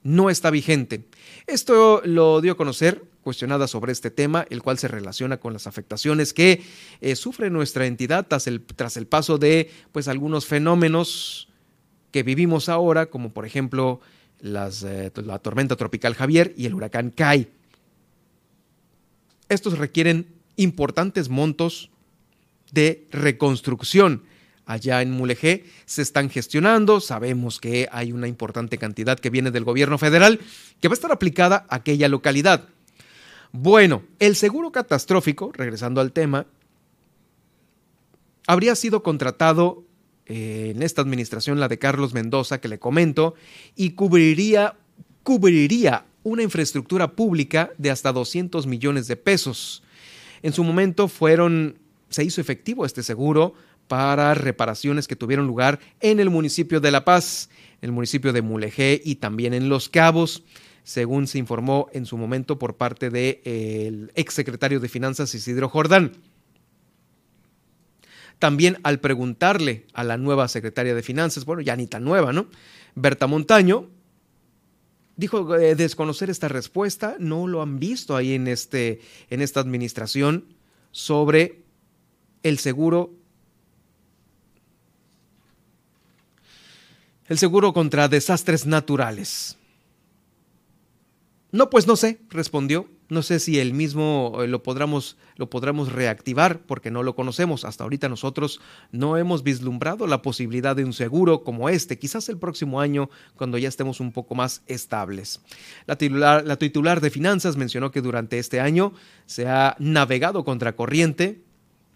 S3: No está vigente. Esto lo dio a conocer cuestionada sobre este tema, el cual se relaciona con las afectaciones que eh, sufre nuestra entidad tras el, tras el paso de pues, algunos fenómenos que vivimos ahora, como por ejemplo las, eh, la tormenta tropical Javier y el huracán Kai. Estos requieren importantes montos de reconstrucción. Allá en Mulegé se están gestionando, sabemos que hay una importante cantidad que viene del gobierno federal que va a estar aplicada a aquella localidad. Bueno, el seguro catastrófico, regresando al tema, habría sido contratado eh, en esta administración, la de Carlos Mendoza, que le comento, y cubriría, cubriría una infraestructura pública de hasta 200 millones de pesos. En su momento fueron, se hizo efectivo este seguro para reparaciones que tuvieron lugar en el municipio de La Paz, el municipio de Mulegé y también en Los Cabos según se informó en su momento por parte del ex exsecretario de Finanzas Isidro Jordán. También al preguntarle a la nueva secretaria de Finanzas, bueno, ya ni tan nueva, ¿no? Berta Montaño, dijo eh, desconocer esta respuesta, no lo han visto ahí en, este, en esta administración sobre el seguro el seguro contra desastres naturales No, pues no sé, respondió. No sé si el mismo eh, lo podremos, lo podremos reactivar porque no lo conocemos. Hasta ahorita nosotros no hemos vislumbrado la posibilidad de un seguro como este, quizás el próximo año cuando ya estemos un poco más estables. La titular, la titular de finanzas mencionó que durante este año se ha navegado contra corriente,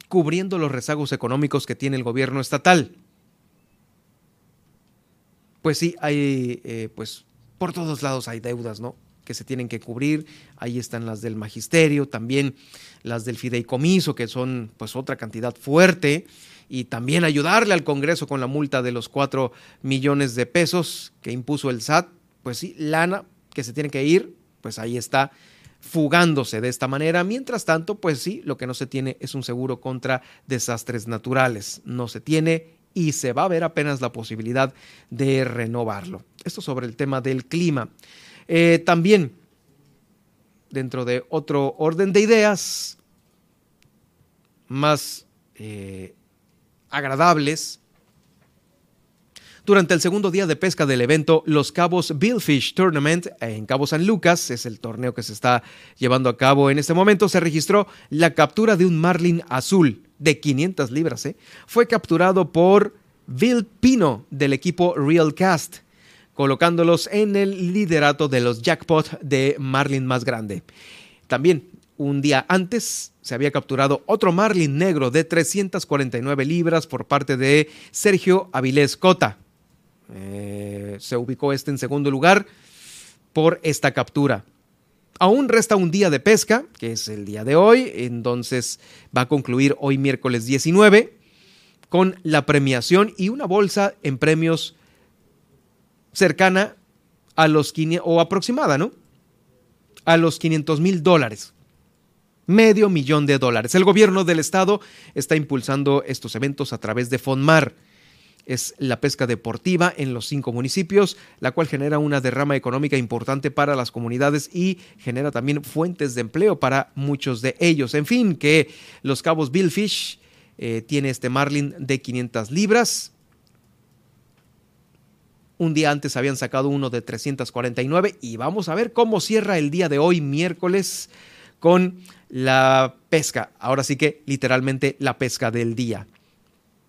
S3: cubriendo los rezagos económicos que tiene el gobierno estatal. Pues sí, hay, eh, pues por todos lados hay deudas, ¿no? Que se tienen que cubrir. Ahí están las del magisterio, también las del fideicomiso, que son pues otra cantidad fuerte. Y también ayudarle al Congreso con la multa de los 4 millones de pesos que impuso el SAT. Pues sí, lana que se tiene que ir, pues ahí está fugándose de esta manera. Mientras tanto, pues sí, lo que no se tiene es un seguro contra desastres naturales. No se tiene y se va a ver apenas la posibilidad de renovarlo. Esto sobre el tema del clima. Eh, también, dentro de otro orden de ideas más eh, agradables, durante el segundo día de pesca del evento, los Cabos Billfish Tournament en Cabo San Lucas, es el torneo que se está llevando a cabo en este momento, se registró la captura de un marlin azul de 500 libras. ¿eh? Fue capturado por Bill Pino del equipo Real Cast colocándolos en el liderato de los jackpot de Marlin más grande. También un día antes se había capturado otro Marlin negro de 349 libras por parte de Sergio Avilés Cota. Eh, se ubicó este en segundo lugar por esta captura. Aún resta un día de pesca, que es el día de hoy, entonces va a concluir hoy miércoles 19 con la premiación y una bolsa en premios cercana a los 500, o aproximada, ¿no? A los 500 mil dólares. Medio millón de dólares. El gobierno del estado está impulsando estos eventos a través de FONMAR. Es la pesca deportiva en los cinco municipios, la cual genera una derrama económica importante para las comunidades y genera también fuentes de empleo para muchos de ellos. En fin, que los cabos Billfish eh, tiene este marlin de 500 libras, un día antes habían sacado uno de 349 y vamos a ver cómo cierra el día de hoy, miércoles, con la pesca. Ahora sí que literalmente la pesca del día.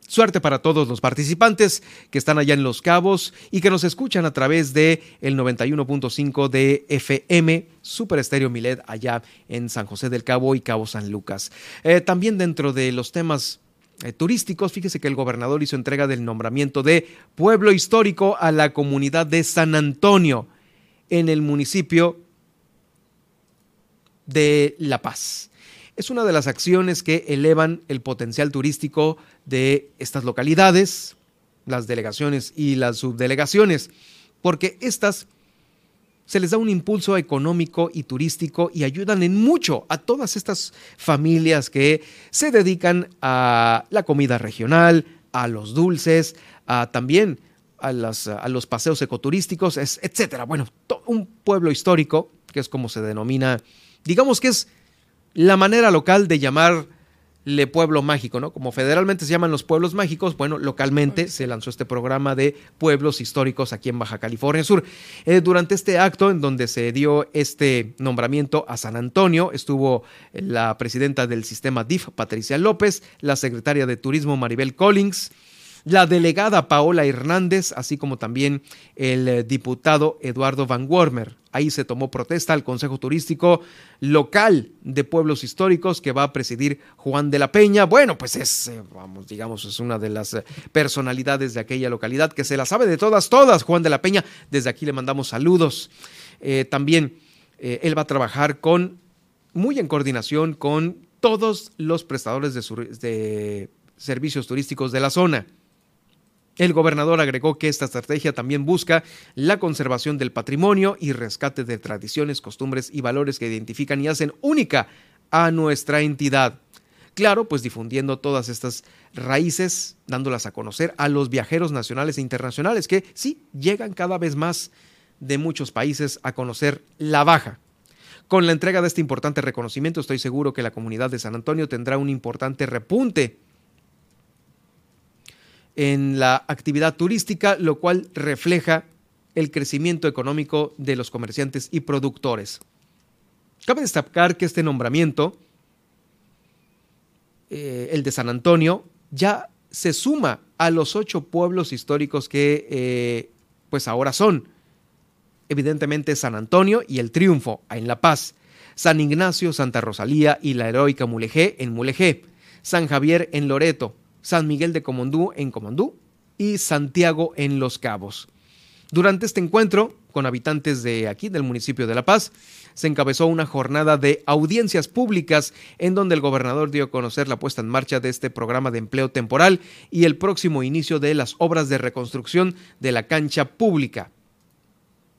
S3: Suerte para todos los participantes que están allá en Los Cabos y que nos escuchan a través de el 91.5 de FM Super Estéreo Milet allá en San José del Cabo y Cabo San Lucas. Eh, también dentro de los temas eh, turísticos, fíjese que el gobernador hizo entrega del nombramiento de pueblo histórico a la comunidad de San Antonio en el municipio de La Paz. Es una de las acciones que elevan el potencial turístico de estas localidades, las delegaciones y las subdelegaciones, porque estas se les da un impulso económico y turístico y ayudan en mucho a todas estas familias que se dedican a la comida regional, a los dulces, a también a, los paseos ecoturísticos, etcétera. Bueno, un pueblo histórico, que es como se denomina, digamos que es la manera local de llamar le pueblo mágico, ¿no? Como federalmente se llaman los pueblos mágicos, bueno, localmente se lanzó este programa de pueblos históricos aquí en Baja California Sur. Eh, durante este acto en donde se dio este nombramiento a San Antonio, estuvo la presidenta del sistema DIF, Patricia López, la secretaria de Turismo, Maribel Collins, la delegada Paola Hernández, así como también el eh, diputado Eduardo Van Wormer. Ahí se tomó protesta al Consejo Turístico Local de Pueblos Históricos que va a presidir Juan de la Peña. Bueno, pues es, eh, vamos, digamos, es una de las eh, personalidades de aquella localidad que se la sabe de todas, todas, Juan de la Peña. Desde aquí le mandamos saludos. también él va a trabajar con, muy en coordinación con todos los prestadores de servicios turísticos de la zona. El gobernador agregó que esta estrategia también busca la conservación del patrimonio y rescate de tradiciones, costumbres y valores que identifican y hacen única a nuestra entidad. Claro, pues difundiendo todas estas raíces, dándolas a conocer a los viajeros nacionales e internacionales que sí llegan cada vez más de muchos países a conocer la Baja. Con la entrega de este importante reconocimiento estoy seguro que la comunidad de San Antonio tendrá un importante repunte en la actividad turística, lo cual refleja el crecimiento económico de los comerciantes y productores. Cabe destacar que este nombramiento, eh, el de San Antonio, ya se suma a los ocho pueblos históricos que eh, pues ahora son. Evidentemente San Antonio y el Triunfo en La Paz, San Ignacio, Santa Rosalía y la heroica Mulegé en Mulegé, San Javier en Loreto, San Miguel de Comondú en Comondú y Santiago en Los Cabos. Durante este encuentro con habitantes de aquí, del municipio de La Paz, se encabezó una jornada de audiencias públicas en donde el gobernador dio a conocer la puesta en marcha de este programa de empleo temporal y el próximo inicio de las obras de reconstrucción de la cancha pública.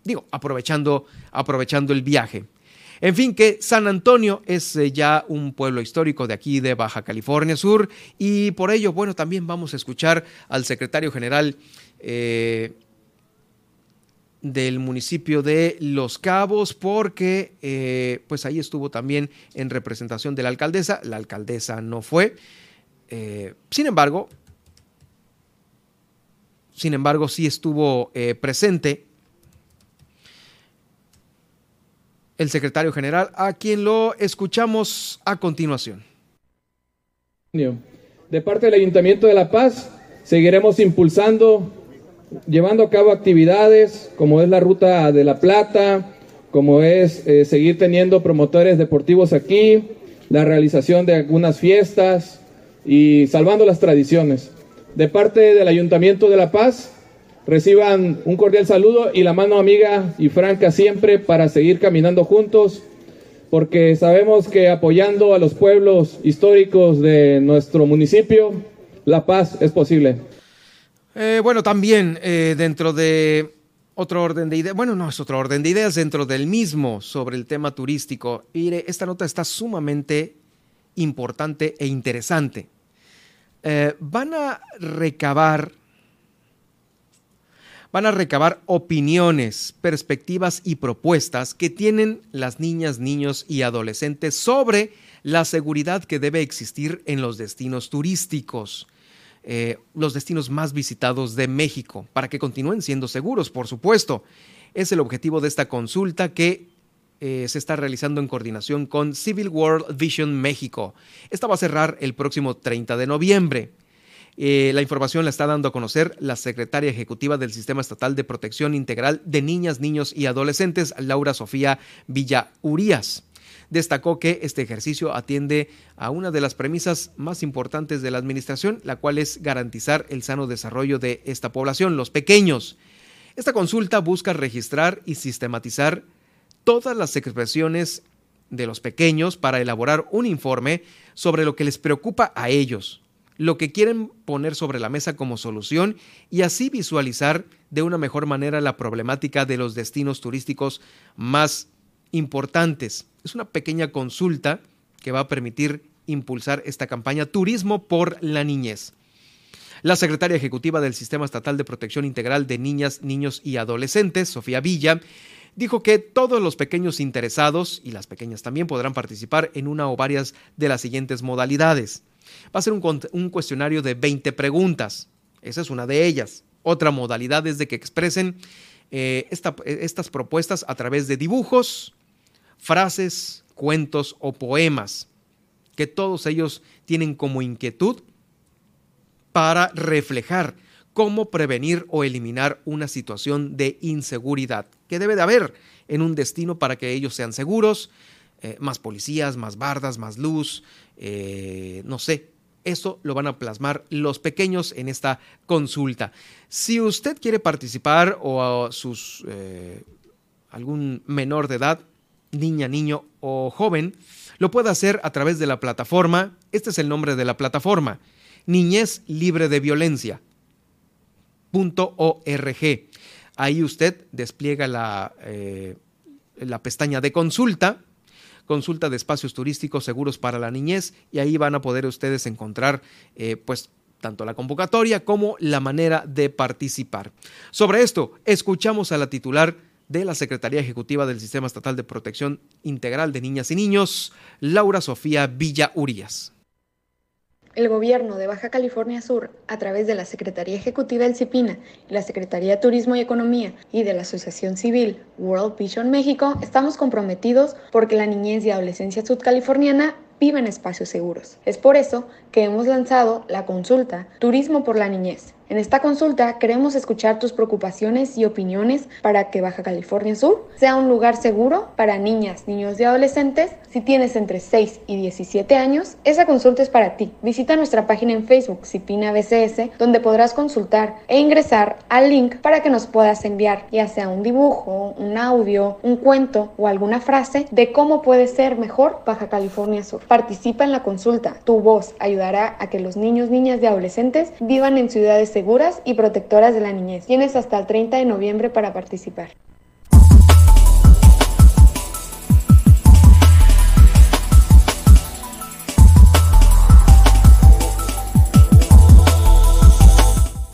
S3: Digo, aprovechando, aprovechando el viaje. En fin, que San Antonio es eh, ya un pueblo histórico de aquí de Baja California Sur y por ello, bueno, también vamos a escuchar al secretario general eh, del municipio de Los Cabos porque eh, pues ahí estuvo también en representación de la alcaldesa, la alcaldesa no fue, sin embargo, sin embargo sí estuvo presente el secretario general, a quien lo escuchamos a continuación.
S9: De parte del Ayuntamiento de La Paz, seguiremos impulsando, llevando a cabo actividades como es la Ruta de la Plata, como es eh, seguir teniendo promotores deportivos aquí, la realización de algunas fiestas y salvando las tradiciones. De parte del Ayuntamiento de La Paz, Reciban un cordial saludo y la mano amiga y franca siempre para seguir caminando juntos, porque sabemos que apoyando a los pueblos históricos de nuestro municipio, la paz es posible.
S3: Eh, bueno, también eh, dentro de otro orden de ideas, bueno, no es otro orden de ideas, dentro del mismo sobre el tema turístico. Esta nota está sumamente importante e interesante. Eh, van a recabar van a recabar opiniones, perspectivas y propuestas que tienen las niñas, niños y adolescentes sobre la seguridad que debe existir en los destinos turísticos. Eh, los destinos más visitados de México, para que continúen siendo seguros, por supuesto. Es el objetivo de esta consulta que eh, se está realizando en coordinación con Civil World Vision México. Esta va a cerrar el próximo 30 de noviembre. Eh, la información la está dando a conocer la secretaria ejecutiva del Sistema Estatal de Protección Integral de Niñas, Niños y Adolescentes, Laura Sofía Villa Urías. Destacó que este ejercicio atiende a una de las premisas más importantes de la Administración, la cual es garantizar el sano desarrollo de esta población, los pequeños. Esta consulta busca registrar y sistematizar todas las expresiones de los pequeños para elaborar un informe sobre lo que les preocupa a ellos, lo que quieren poner sobre la mesa como solución y así visualizar de una mejor manera la problemática de los destinos turísticos más importantes. Es una pequeña consulta que va a permitir impulsar esta campaña Turismo por la Niñez. La secretaria ejecutiva del Sistema Estatal de Protección Integral de Niñas, Niños y Adolescentes, Sofía Villa, dijo que todos los pequeños interesados, y las pequeñas también, podrán participar en una o varias de las siguientes modalidades. Va a ser un, cuestionario de 20 preguntas. Esa es una de ellas. Otra modalidad es de que expresen eh, estas propuestas a través de dibujos, frases, cuentos o poemas, que todos ellos tienen como inquietud para reflejar cómo prevenir o eliminar una situación de inseguridad que debe de haber en un destino para que ellos sean seguros, eh, más policías, más bardas, más luz, eh, no sé. Eso lo van a plasmar los pequeños en esta consulta. Si usted quiere participar o sus eh, algún menor de edad, niña, niño o joven, lo puede hacer a través de la plataforma. Este es el nombre de la plataforma. Niñez Libre de Violencia. .org. Ahí usted despliega la, la pestaña de consulta consulta de espacios turísticos seguros para la niñez y ahí van a poder ustedes encontrar eh, pues tanto la convocatoria como la manera de participar. Sobre esto, escuchamos a la titular de la Secretaría Ejecutiva del Sistema Estatal de Protección Integral de Niñas y Niños, Laura Sofía Villa Urias.
S10: El gobierno de Baja California Sur, a través de la Secretaría Ejecutiva del CIPINA la Secretaría de Turismo y Economía y de la Asociación Civil World Vision México, estamos comprometidos porque la niñez y adolescencia sudcaliforniana viva en espacios seguros. Es por eso que hemos lanzado la consulta Turismo por la Niñez, en esta consulta queremos escuchar tus preocupaciones y opiniones para que Baja California Sur sea un lugar seguro para niñas, niños y adolescentes. Si tienes entre 6 y 17 años, esa consulta es para ti. Visita nuestra página en Facebook, Cipina BCS, donde podrás consultar e ingresar al link para que nos puedas enviar ya sea un dibujo, un audio, un cuento o alguna frase de cómo puede ser mejor Baja California Sur. Participa en la consulta. Tu voz ayudará a que los niños, niñas y adolescentes vivan en ciudades seguras seguras y protectoras de la niñez. Tienes hasta el 30 de noviembre para participar.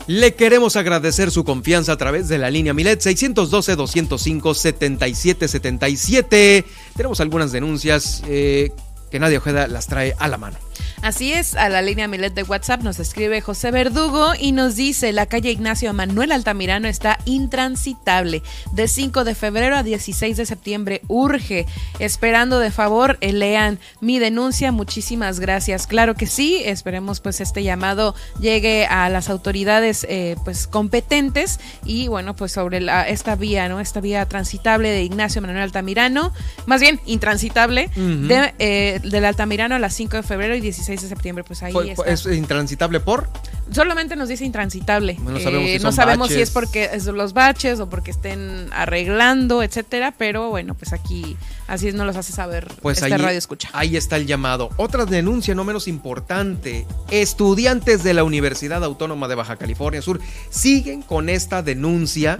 S3: Le queremos agradecer su confianza a través de la línea Milet 612-205-7777. Tenemos algunas denuncias eh, que Nadia Ojeda las trae a la mano.
S4: Así es, a la línea Milet de WhatsApp nos escribe José Verdugo y nos dice, la calle Ignacio Manuel Altamirano está intransitable. De 5 de febrero a 16 de septiembre urge. Esperando de favor, eh, lean mi denuncia. Muchísimas gracias. Claro que sí, esperemos pues este llamado llegue a las autoridades eh, pues competentes y bueno, pues sobre la, esta vía, ¿no? Esta vía transitable de Ignacio Manuel Altamirano, más bien intransitable, de, eh, del Altamirano a las 5 de febrero y 16 de septiembre, pues ahí está.
S3: ¿Es intransitable por?
S4: Solamente nos dice intransitable. No sabemos, si, no sabemos si, es porque es los baches o porque estén arreglando, etcétera, pero bueno, pues aquí así nos los hace saber
S3: pues este
S4: radio escucha.
S3: Ahí está el llamado. Otra denuncia no menos importante. Estudiantes de la Universidad Autónoma de Baja California Sur siguen con esta denuncia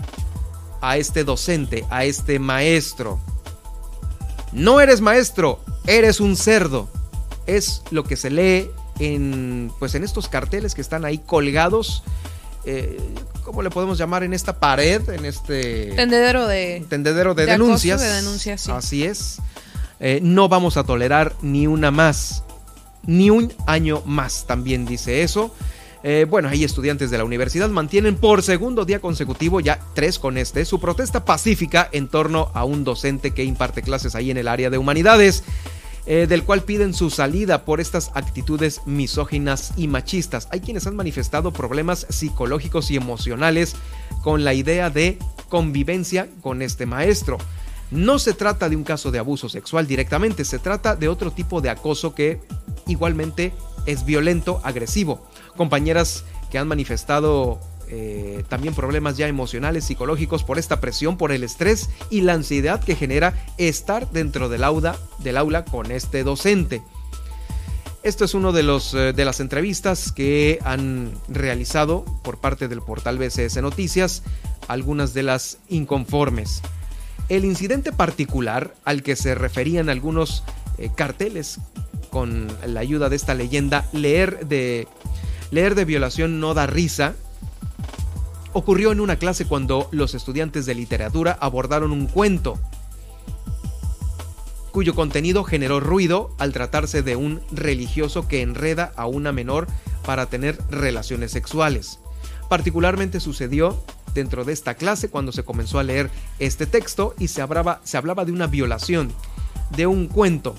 S3: a este docente, a este maestro. No eres maestro, eres un cerdo es lo que se lee en, pues en estos carteles que están ahí colgados. Eh, ¿Cómo le podemos llamar en esta pared? En este
S4: tendedero de,
S3: tendedero de, denuncias. Así es. Eh, no vamos a tolerar ni una más, ni un año más, también dice eso. Eh, bueno, ahí estudiantes de la universidad mantienen por segundo día consecutivo, ya tres con este, su protesta pacífica en torno a un docente que imparte clases ahí en el área de humanidades. Eh, del cual piden su salida por estas actitudes misóginas y machistas. Hay quienes han manifestado problemas psicológicos y emocionales con la idea de convivencia con este maestro. No se trata de un caso de abuso sexual directamente, se trata de otro tipo de acoso que igualmente es violento, agresivo. Compañeras que han manifestado eh, también problemas ya emocionales, psicológicos por esta presión, por el estrés y la ansiedad que genera estar dentro del aula, del aula con este docente. Esto es uno de, los, eh, de las entrevistas que han realizado por parte del portal BCS Noticias algunas de las inconformes. El incidente particular al que se referían algunos eh, carteles con la ayuda de esta leyenda, leer de, leer de violación no da risa, ocurrió en una clase cuando los estudiantes de literatura abordaron un cuento cuyo contenido generó ruido al tratarse de un religioso que enreda a una menor para tener relaciones sexuales. Particularmente sucedió dentro de esta clase cuando se comenzó a leer este texto y se hablaba, de una violación, de un cuento.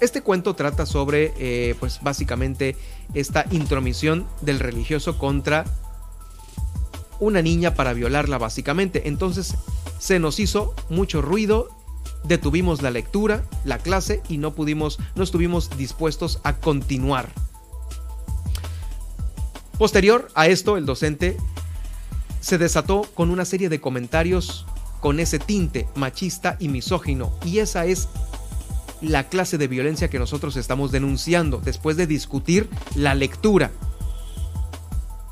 S3: Este cuento trata sobre, eh, pues básicamente, esta intromisión del religioso contra una niña para violarla básicamente. Entonces se nos hizo mucho ruido, detuvimos la lectura, la clase y no pudimos, no estuvimos dispuestos a continuar. Posterior a esto, el docente se desató con una serie de comentarios con ese tinte machista y misógino y esa es la clase de violencia que nosotros estamos denunciando después de discutir la lectura.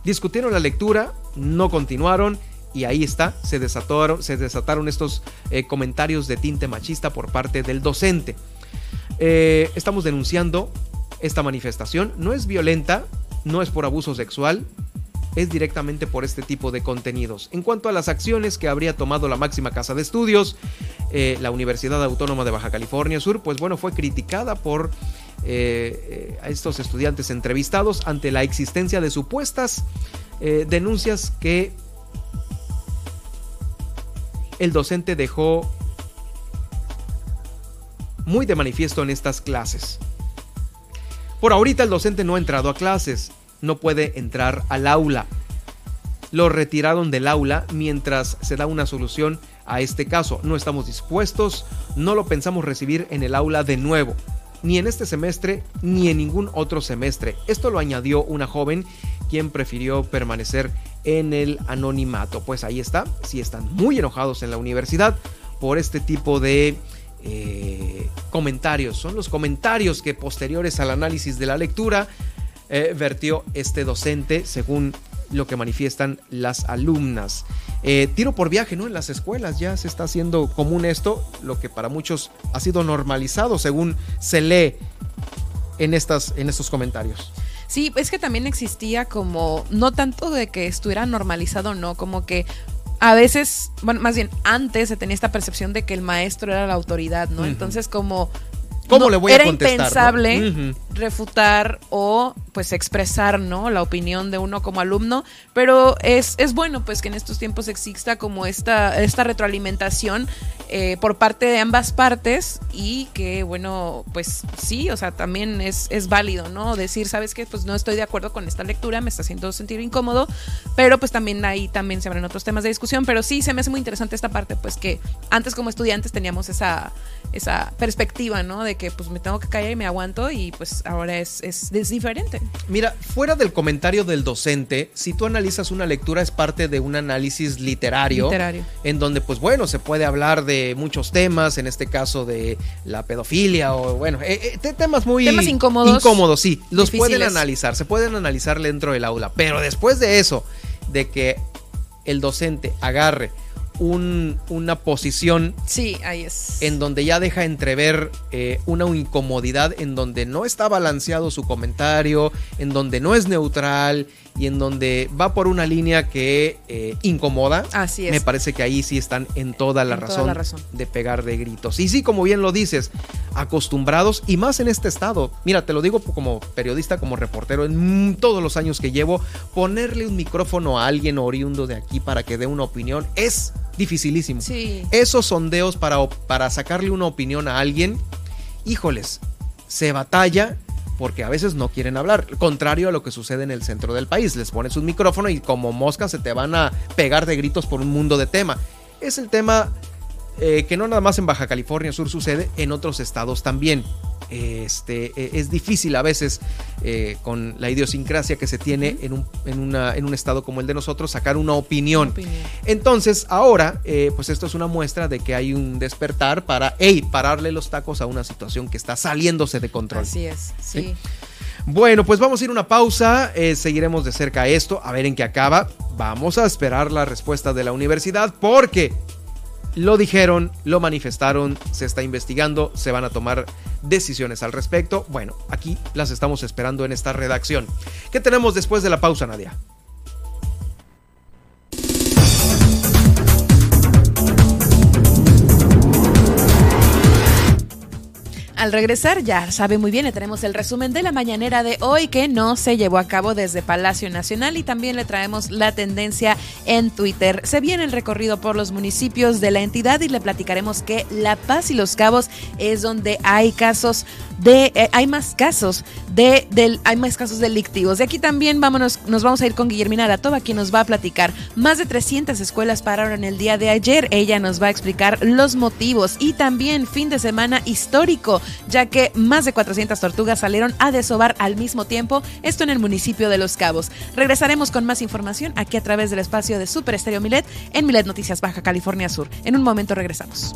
S3: Discutieron la lectura, no continuaron y ahí está, se desataron, se desataron estos eh, comentarios de tinte machista por parte del docente. Eh, estamos denunciando esta manifestación, no es violenta, no es por abuso sexual, es directamente por este tipo de contenidos. En cuanto a las acciones que habría tomado la máxima casa de estudios, eh, la Universidad Autónoma de Baja California Sur, pues bueno, fue criticada por eh, a estos estudiantes entrevistados ante la existencia de supuestas eh, denuncias que el docente dejó muy de manifiesto en estas clases. Por ahorita el docente no ha entrado a clases, no puede entrar al aula. Lo retiraron del aula mientras se da una solución a este caso. No estamos dispuestos, no lo pensamos recibir en el aula de nuevo, ni en este semestre ni en ningún otro semestre. Esto lo añadió una joven quien prefirió permanecer en el anonimato. Pues ahí está, si están muy enojados en la universidad por este tipo de eh, comentarios. Son los comentarios que posteriores al análisis de la lectura eh, vertió este docente según lo que manifiestan las alumnas. Eh, tiro por viaje, ¿no? En las escuelas ya se está haciendo común esto, lo que para muchos ha sido normalizado según se lee en, estas, en estos comentarios.
S4: Sí, es que también existía como, no tanto de que estuviera normalizado, no, como que a veces, bueno, más bien antes se tenía esta percepción de que el maestro era la autoridad, ¿no? Entonces como
S3: ¿Cómo le voy
S4: a
S3: contestar?
S4: Era impensable refutar o pues expresar, ¿no? La opinión de uno como alumno, pero es, es bueno pues que en estos tiempos exista como esta, esta retroalimentación eh, por parte de ambas partes y que bueno, pues sí, o sea, también es, es válido, ¿no? Decir, ¿sabes qué? Pues no estoy de acuerdo con esta lectura, me está haciendo sentir incómodo, pero pues también ahí también se abren otros temas de discusión, pero sí se me hace muy interesante esta parte, pues que antes como estudiantes teníamos esa, esa perspectiva, ¿no? De que pues me tengo que callar y me aguanto y pues ahora es, es, diferente.
S3: Mira, fuera del comentario del docente, si tú analizas una lectura es parte de un análisis literario,
S4: literario.
S3: en donde pues bueno, se puede hablar de muchos temas, en este caso de la pedofilia o bueno, eh, eh, temas muy
S4: temas incómodos.
S3: Incómodos, sí, los pueden analizar, se pueden analizar dentro del aula, pero después de eso, de que el docente agarre una posición.
S4: Sí, ahí es.
S3: En donde ya deja entrever eh, una incomodidad, en donde no está balanceado su comentario, en donde no es neutral y en donde va por una línea que eh, incomoda.
S4: Así es.
S3: Me parece que ahí sí están en, toda, la razón
S4: la razón
S3: de pegar de gritos. Y sí, como bien lo dices, acostumbrados y más en este estado. Mira, te lo digo como periodista, como reportero, en todos los años que llevo, ponerle un micrófono a alguien oriundo de aquí para que dé una opinión es dificilísimo.
S4: Sí.
S3: Esos sondeos para, para sacarle una opinión a alguien, híjoles, se batalla porque a veces no quieren hablar, contrario a lo que sucede en el centro del país. Les pones un micrófono y como moscas se te van a pegar de gritos por un mundo de tema. Es el tema eh, que no nada más en Baja California Sur sucede, en otros estados también este, e, es difícil a veces eh, con la idiosincrasia que se tiene en un, en, una, en un estado como el de nosotros sacar una opinión. Entonces ahora, eh, pues esto es una muestra de que hay un despertar para, hey, pararle los tacos a una situación que está saliéndose de control.
S4: Así es, sí.
S3: Bueno, pues vamos a ir a una pausa, eh, seguiremos de cerca esto, a ver en qué acaba. Vamos a esperar la respuesta de la universidad porque lo dijeron, lo manifestaron, se está investigando, se van a tomar decisiones al respecto. Bueno, aquí las estamos esperando en esta redacción. ¿Qué tenemos después de la pausa, Nadia?
S4: Al regresar, ya sabe muy bien, le tenemos el resumen de la mañanera de hoy que no se llevó a cabo desde Palacio Nacional y también le traemos la tendencia en Twitter. Se viene el recorrido por los municipios de la entidad y le platicaremos que La Paz y Los Cabos es donde hay casos de, eh, hay más casos de, del, hay más casos delictivos. De aquí también vámonos, nos vamos a ir con Guillermina Aratova, quien nos va a platicar. Más de 300 escuelas pararon el día de ayer. Ella nos va a explicar los motivos y también fin de semana histórico, ya que más de 400 tortugas salieron a desovar al mismo tiempo, esto en el municipio de Los Cabos. Regresaremos con más información aquí a través del espacio de Super Estéreo Milet en Milet Noticias Baja California Sur. En un momento regresamos.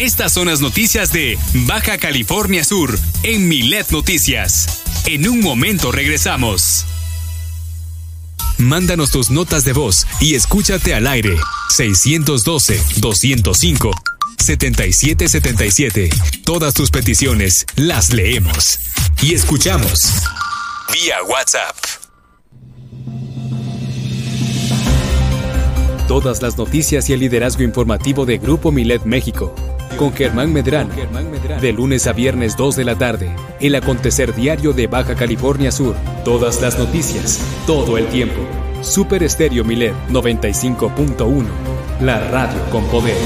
S2: Estas son las noticias de Baja California Sur en Milet Noticias. En un momento regresamos. Mándanos tus notas de voz y escúchate al aire. 612-205-7777. Todas tus peticiones las leemos y escuchamos vía WhatsApp. Todas las noticias y el liderazgo informativo de Grupo Milet México. Con Germán Medrano. De lunes a viernes 2 de la tarde. El acontecer diario de Baja California Sur. Todas las noticias. Todo el tiempo. Super Estéreo Milet 95.1. La radio con poder.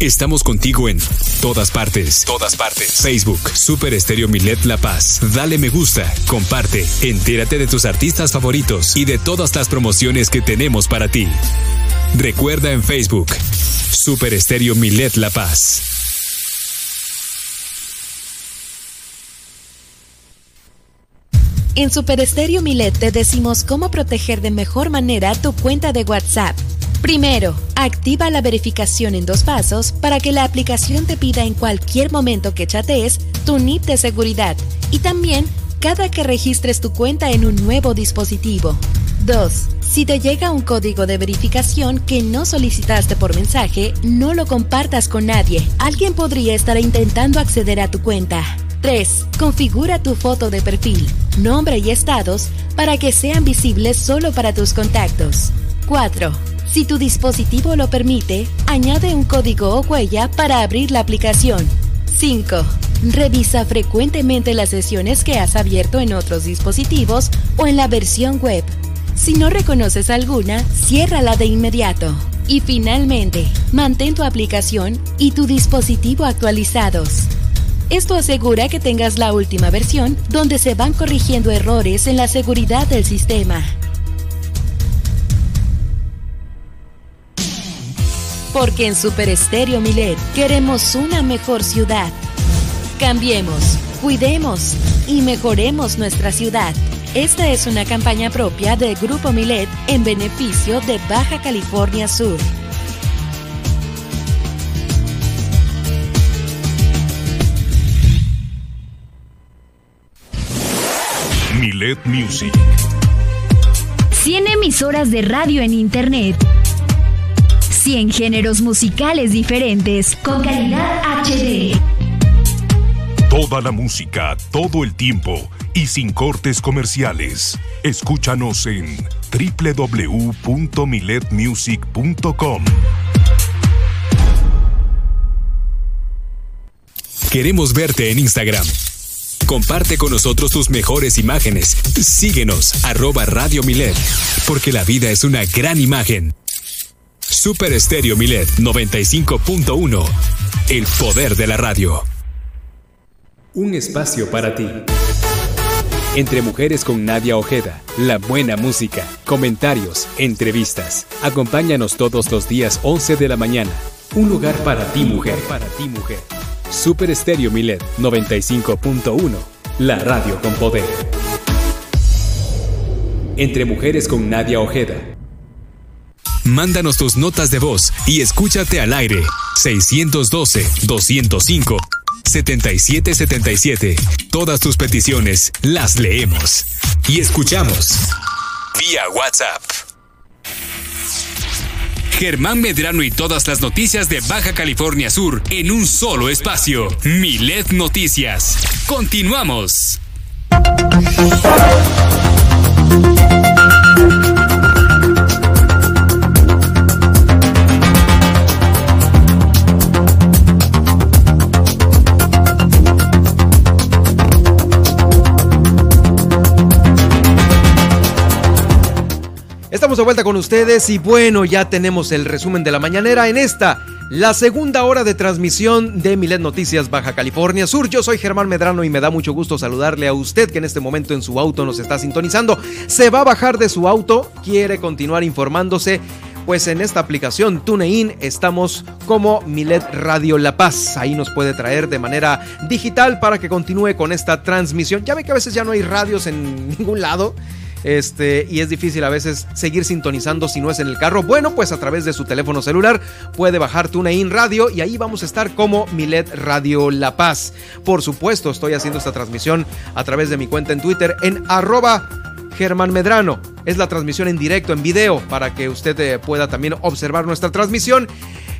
S2: Estamos contigo en todas partes. Todas partes. Facebook, Super Estéreo Milet La Paz. Dale me gusta, comparte, entérate de tus artistas favoritos y de todas las promociones que tenemos para ti. Recuerda en Facebook, Super Estéreo Milet La Paz.
S1: En Super Estéreo Milet te decimos cómo proteger de mejor manera tu cuenta de WhatsApp. Primero, activa la verificación en dos pasos para que la aplicación te pida en cualquier momento que chatees tu NIP de seguridad y también cada que registres tu cuenta en un nuevo dispositivo. 2. Si te llega un código de verificación que no solicitaste por mensaje, no lo compartas con nadie. Alguien podría estar intentando acceder a tu cuenta. 3. Configura tu foto de perfil, nombre y estados para que sean visibles solo para tus contactos. 4. Si tu dispositivo lo permite, añade un código o huella para abrir la aplicación. 5. Revisa frecuentemente las sesiones que has abierto en otros dispositivos o en la versión web. Si no reconoces alguna, ciérrala de inmediato. Y finalmente, mantén tu aplicación y tu dispositivo actualizados. Esto asegura que tengas la última versión donde se van corrigiendo errores en la seguridad del sistema. Porque en Super Estéreo Milet queremos una mejor ciudad. Cambiemos, cuidemos y mejoremos nuestra ciudad. Esta es una campaña propia de Grupo Milet en beneficio de Baja California Sur.
S11: Milet Music.
S12: 100 emisoras de radio en Internet. 100 géneros musicales diferentes con calidad HD.
S11: Toda la música, todo el tiempo y sin cortes comerciales. Escúchanos en www.miletmusic.com.
S2: Queremos verte en Instagram. Comparte con nosotros tus mejores imágenes. Síguenos, arroba Radio Milet, porque la vida es una gran imagen. Super Estéreo Milet 95.1. El poder de la radio. Un espacio para ti. Entre mujeres con Nadia Ojeda, la buena música, comentarios, entrevistas. Acompáñanos todos los días 11 de la mañana. Un lugar para ti, mujer. Para ti, mujer. Super Estéreo Milet 95.1. La radio con poder. Entre mujeres con Nadia Ojeda. Mándanos tus notas de voz y escúchate al aire. 612-205-7777. Todas tus peticiones las leemos y escuchamos. Vía WhatsApp. Germán Medrano y todas las noticias de Baja California Sur en un solo espacio. Milet Noticias. Continuamos.
S3: Estamos de vuelta con ustedes y bueno, ya tenemos el resumen de la mañanera en esta, la segunda hora de transmisión de Milet Noticias Baja California Sur. Yo soy Germán Medrano y me da mucho gusto saludarle a usted que en este momento en su auto nos está sintonizando. Se va a bajar de su auto, quiere continuar informándose. Pues en esta aplicación TuneIn estamos como Milet Radio La Paz. Ahí nos puede traer de manera digital para que continúe con esta transmisión. Ya ve que a veces ya no hay radios en ningún lado este, y es difícil a veces seguir sintonizando si no es en el carro. Bueno, pues a través de su teléfono celular puede bajar TuneIn Radio y ahí vamos a estar como Milet Radio La Paz. Por supuesto, estoy haciendo esta transmisión a través de mi cuenta en Twitter en arroba Germán Medrano. Es la transmisión en directo, en video, para que usted eh, pueda también observar nuestra transmisión.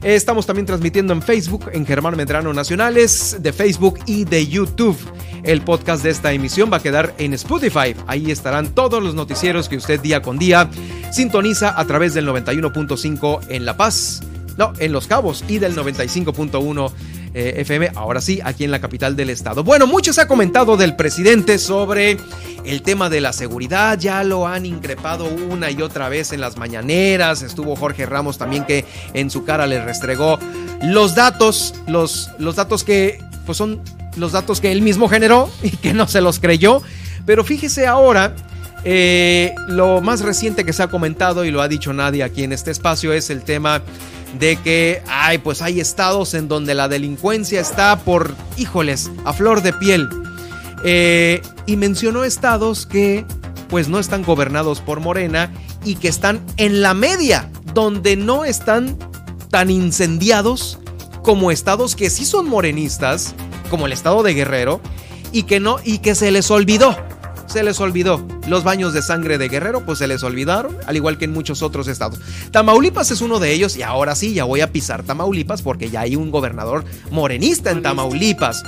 S3: Estamos también transmitiendo en Facebook, en Germán Medrano Nacionales, de Facebook y de YouTube. El podcast de esta emisión va a quedar en Spotify. Ahí estarán todos los noticieros que usted día con día sintoniza a través del 91.5 en La Paz, no, en Los Cabos y del 95.1 eh, FM, ahora sí, aquí en la capital del estado. Bueno, mucho se ha comentado del presidente sobre el tema de la seguridad, ya lo han increpado una y otra vez en las mañaneras, estuvo Jorge Ramos también que en su cara le restregó los datos, los, los datos que pues son los datos que él mismo generó y que no se los creyó, pero fíjese ahora eh, lo más reciente que se ha comentado y lo ha dicho nadie aquí en este espacio es el tema de que, ay, pues hay estados en donde la delincuencia está por, híjoles, a flor de piel. Eh, y mencionó estados que pues no están gobernados por Morena y que están en la media, donde no están tan incendiados como estados que sí son morenistas, como el estado de Guerrero, y que no, y que se les olvidó se les olvidó. Los baños de sangre de Guerrero, pues se les olvidaron, al igual que en muchos otros estados. Tamaulipas es uno de ellos y ahora sí, ya voy a pisar Tamaulipas porque ya hay un gobernador morenista en Tamaulipas.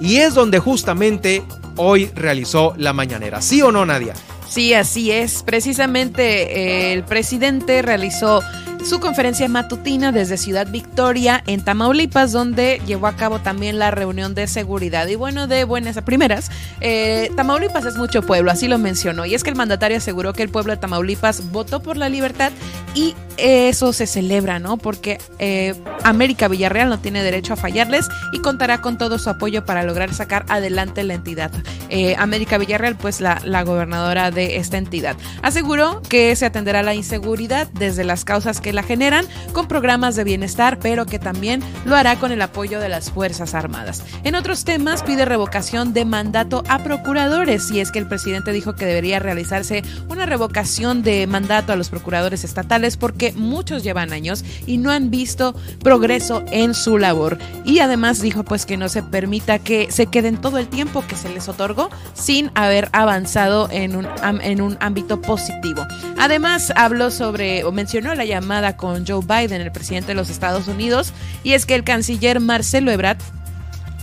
S3: Y es donde justamente hoy realizó la mañanera. ¿Sí o no, Nadia?
S4: Sí, así es. Precisamente eh, el presidente realizó su conferencia matutina desde Ciudad Victoria en Tamaulipas, donde llevó a cabo también la reunión de seguridad. Y bueno, de buenas a primeras, eh, Tamaulipas es mucho pueblo, así lo mencionó. Y es que el mandatario aseguró que el pueblo de Tamaulipas votó por la libertad y eso se celebra, ¿no? Porque eh, América Villarreal no tiene derecho a fallarles y contará con todo su apoyo para lograr sacar adelante la entidad. Eh, América Villarreal, pues la, la gobernadora de esta entidad. Aseguró que se atenderá la inseguridad desde las causas que la generan con programas de bienestar, pero que también lo hará con el apoyo de las Fuerzas Armadas. En otros temas, pide revocación de mandato a procuradores, y es que el presidente dijo que debería realizarse una revocación de mandato a los procuradores estatales porque muchos llevan años y no han visto progreso en su labor. Y además dijo pues que no se permita que se queden todo el tiempo que se les otorgó sin haber avanzado en un, en un ámbito positivo. Además habló sobre o mencionó la llamada con Joe Biden, el presidente de los Estados Unidos, y es que el canciller Marcelo Ebrard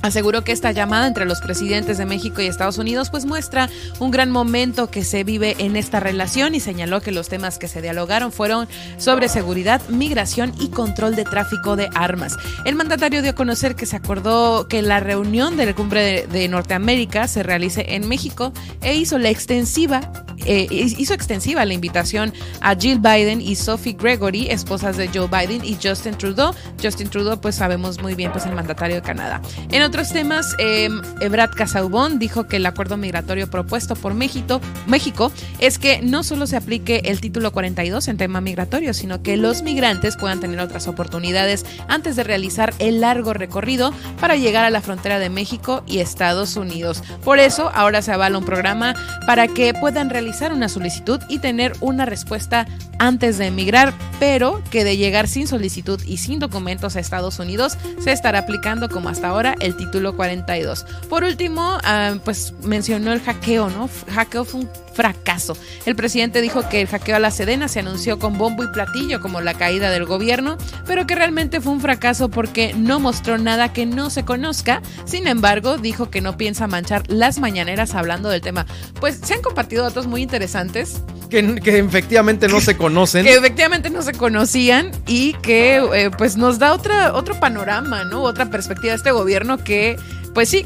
S4: Aseguró que esta llamada entre los presidentes de México y Estados Unidos pues muestra un gran momento que se vive en esta relación y señaló que los temas que se dialogaron fueron sobre seguridad, migración y control de tráfico de armas. El mandatario dio a conocer que se acordó que la reunión de la cumbre de, Norteamérica se realice en México e hizo la extensiva eh, hizo extensiva la invitación a Jill Biden y Sophie Gregory, esposas de Joe Biden y Justin Trudeau. Justin Trudeau pues sabemos muy bien pues el mandatario de Canadá. Otros temas, eh, Ebrad Casaubon dijo que el acuerdo migratorio propuesto por México, México es que no solo se aplique el título 42 en tema migratorio, sino que los migrantes puedan tener otras oportunidades antes de realizar el largo recorrido para llegar a la frontera de México y Estados Unidos. Por eso, ahora se avala un programa para que puedan realizar una solicitud y tener una respuesta antes de emigrar, pero que de llegar sin solicitud y sin documentos a Estados Unidos se estará aplicando como hasta ahora el título 42. Por último, ah, pues mencionó el hackeo, ¿no? Hackeo fue un fracaso. El presidente dijo que el hackeo a la Sedena se anunció con bombo y platillo como la caída del gobierno, pero que realmente fue un fracaso porque no mostró nada que no se conozca. Sin embargo, dijo que no piensa manchar las mañaneras hablando del tema. Pues se han compartido datos muy interesantes.
S3: Que, que efectivamente no se conocen.
S4: Que efectivamente no se conocían y que eh, pues nos da otra, otro panorama, ¿no? Otra perspectiva de este gobierno que pues sí,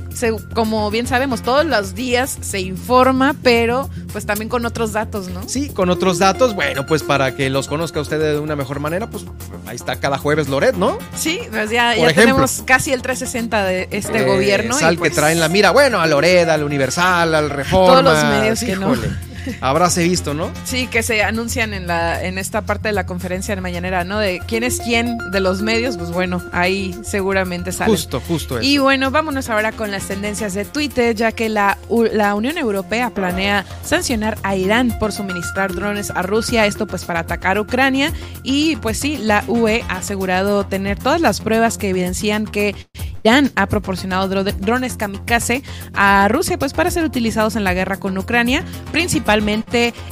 S4: como bien sabemos, todos los días se informa, pero pues también con otros datos, ¿no?
S3: Sí, con otros datos. Bueno, pues para que los conozca usted de una mejor manera, pues ahí está cada jueves Loret, ¿no?
S4: Sí, pues ya, tenemos casi el 360 de este eh, gobierno.
S3: Sal que pues traen la mira, bueno, a Loret, al Universal, al Reforma.
S4: Todos los medios que no.
S3: Habráse visto, ¿no?
S4: Sí, que se anuncian en la en esta parte de la conferencia de mañanera, ¿no? De quién es quién de los medios, pues bueno, ahí seguramente sale.
S3: Justo, justo
S4: eso. Y bueno, vámonos ahora con las tendencias de Twitter, ya que la, la Unión Europea planea sancionar a Irán por suministrar drones a Rusia, esto pues para atacar Ucrania y pues sí, la UE ha asegurado tener todas las pruebas que evidencian que Irán ha proporcionado drones kamikaze a Rusia pues para ser utilizados en la guerra con Ucrania, principalmente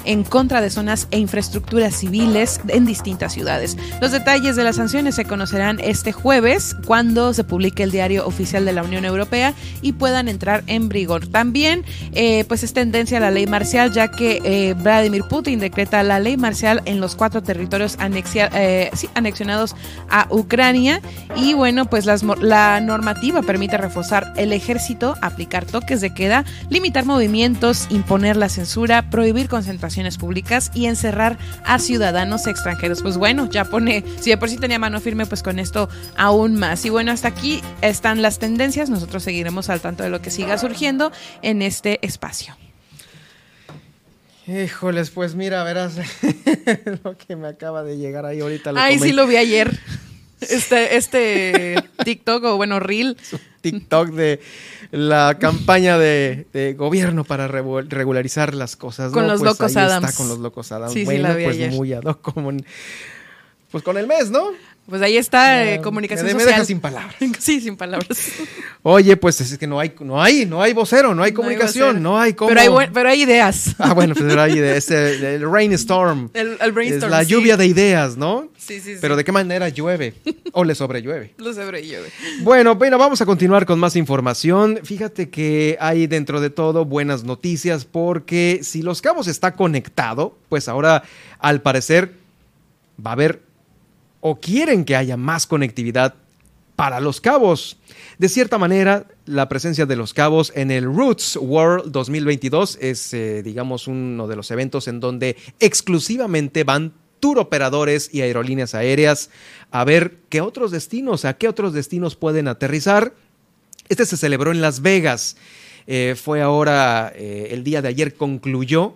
S4: en contra de zonas e infraestructuras civiles en distintas ciudades. Los detalles de las sanciones se conocerán este jueves cuando se publique el diario oficial de la Unión Europea y puedan entrar en vigor. También eh, pues es tendencia a la ley marcial ya que eh, Vladimir Putin decreta la ley marcial en los cuatro territorios eh, anexionados a Ucrania y bueno pues la normativa permite reforzar el ejército, aplicar toques de queda, limitar movimientos, imponer la censura, prohibir concentraciones públicas y encerrar a ciudadanos extranjeros. Pues bueno, ya pone, si de por sí tenía mano firme, pues con esto aún más. Y bueno, hasta aquí están las tendencias. Nosotros seguiremos al tanto de lo que siga surgiendo en este espacio.
S3: Híjoles, pues mira, verás lo que me acaba de llegar ahí ahorita.
S4: Ay, sí lo vi ayer. Este, este TikTok o bueno, Reel.
S3: TikTok de la campaña de, gobierno para regularizar las cosas.
S4: Con los
S3: pues
S4: locos Adams.
S3: Está con los locos Adams.
S4: Sí, bueno,
S3: sí, pues muy ad como pues con el mes, ¿no?
S4: Pues ahí está eh, comunicación
S3: me,
S4: social.
S3: Me deja sin palabras.
S4: sí, sin palabras.
S3: Oye, pues es que no hay, no hay, no hay vocero, no hay comunicación, no hay, cómo.
S4: Pero hay, pero hay ideas.
S3: Ah, bueno, pues hay ideas. El, rainstorm.
S4: El, el brainstorm.
S3: Es la lluvia de ideas, ¿no?
S4: Sí, sí, sí.
S3: Pero ¿de qué manera llueve? ¿O le sobrellueve?
S4: Le sobrellueve.
S3: Bueno, bueno, vamos a continuar con más información. Fíjate que hay dentro de todo buenas noticias porque si Los Cabos está conectado, pues ahora al parecer va a haber o quieren que haya más conectividad para los cabos. De cierta manera, la presencia de los cabos en el Roots World 2022 es, eh, digamos, uno de los eventos en donde exclusivamente van tour operadores y aerolíneas aéreas a ver qué otros destinos, a qué otros destinos pueden aterrizar. Este se celebró en Las Vegas. Eh, fue ahora, eh, el día de ayer concluyó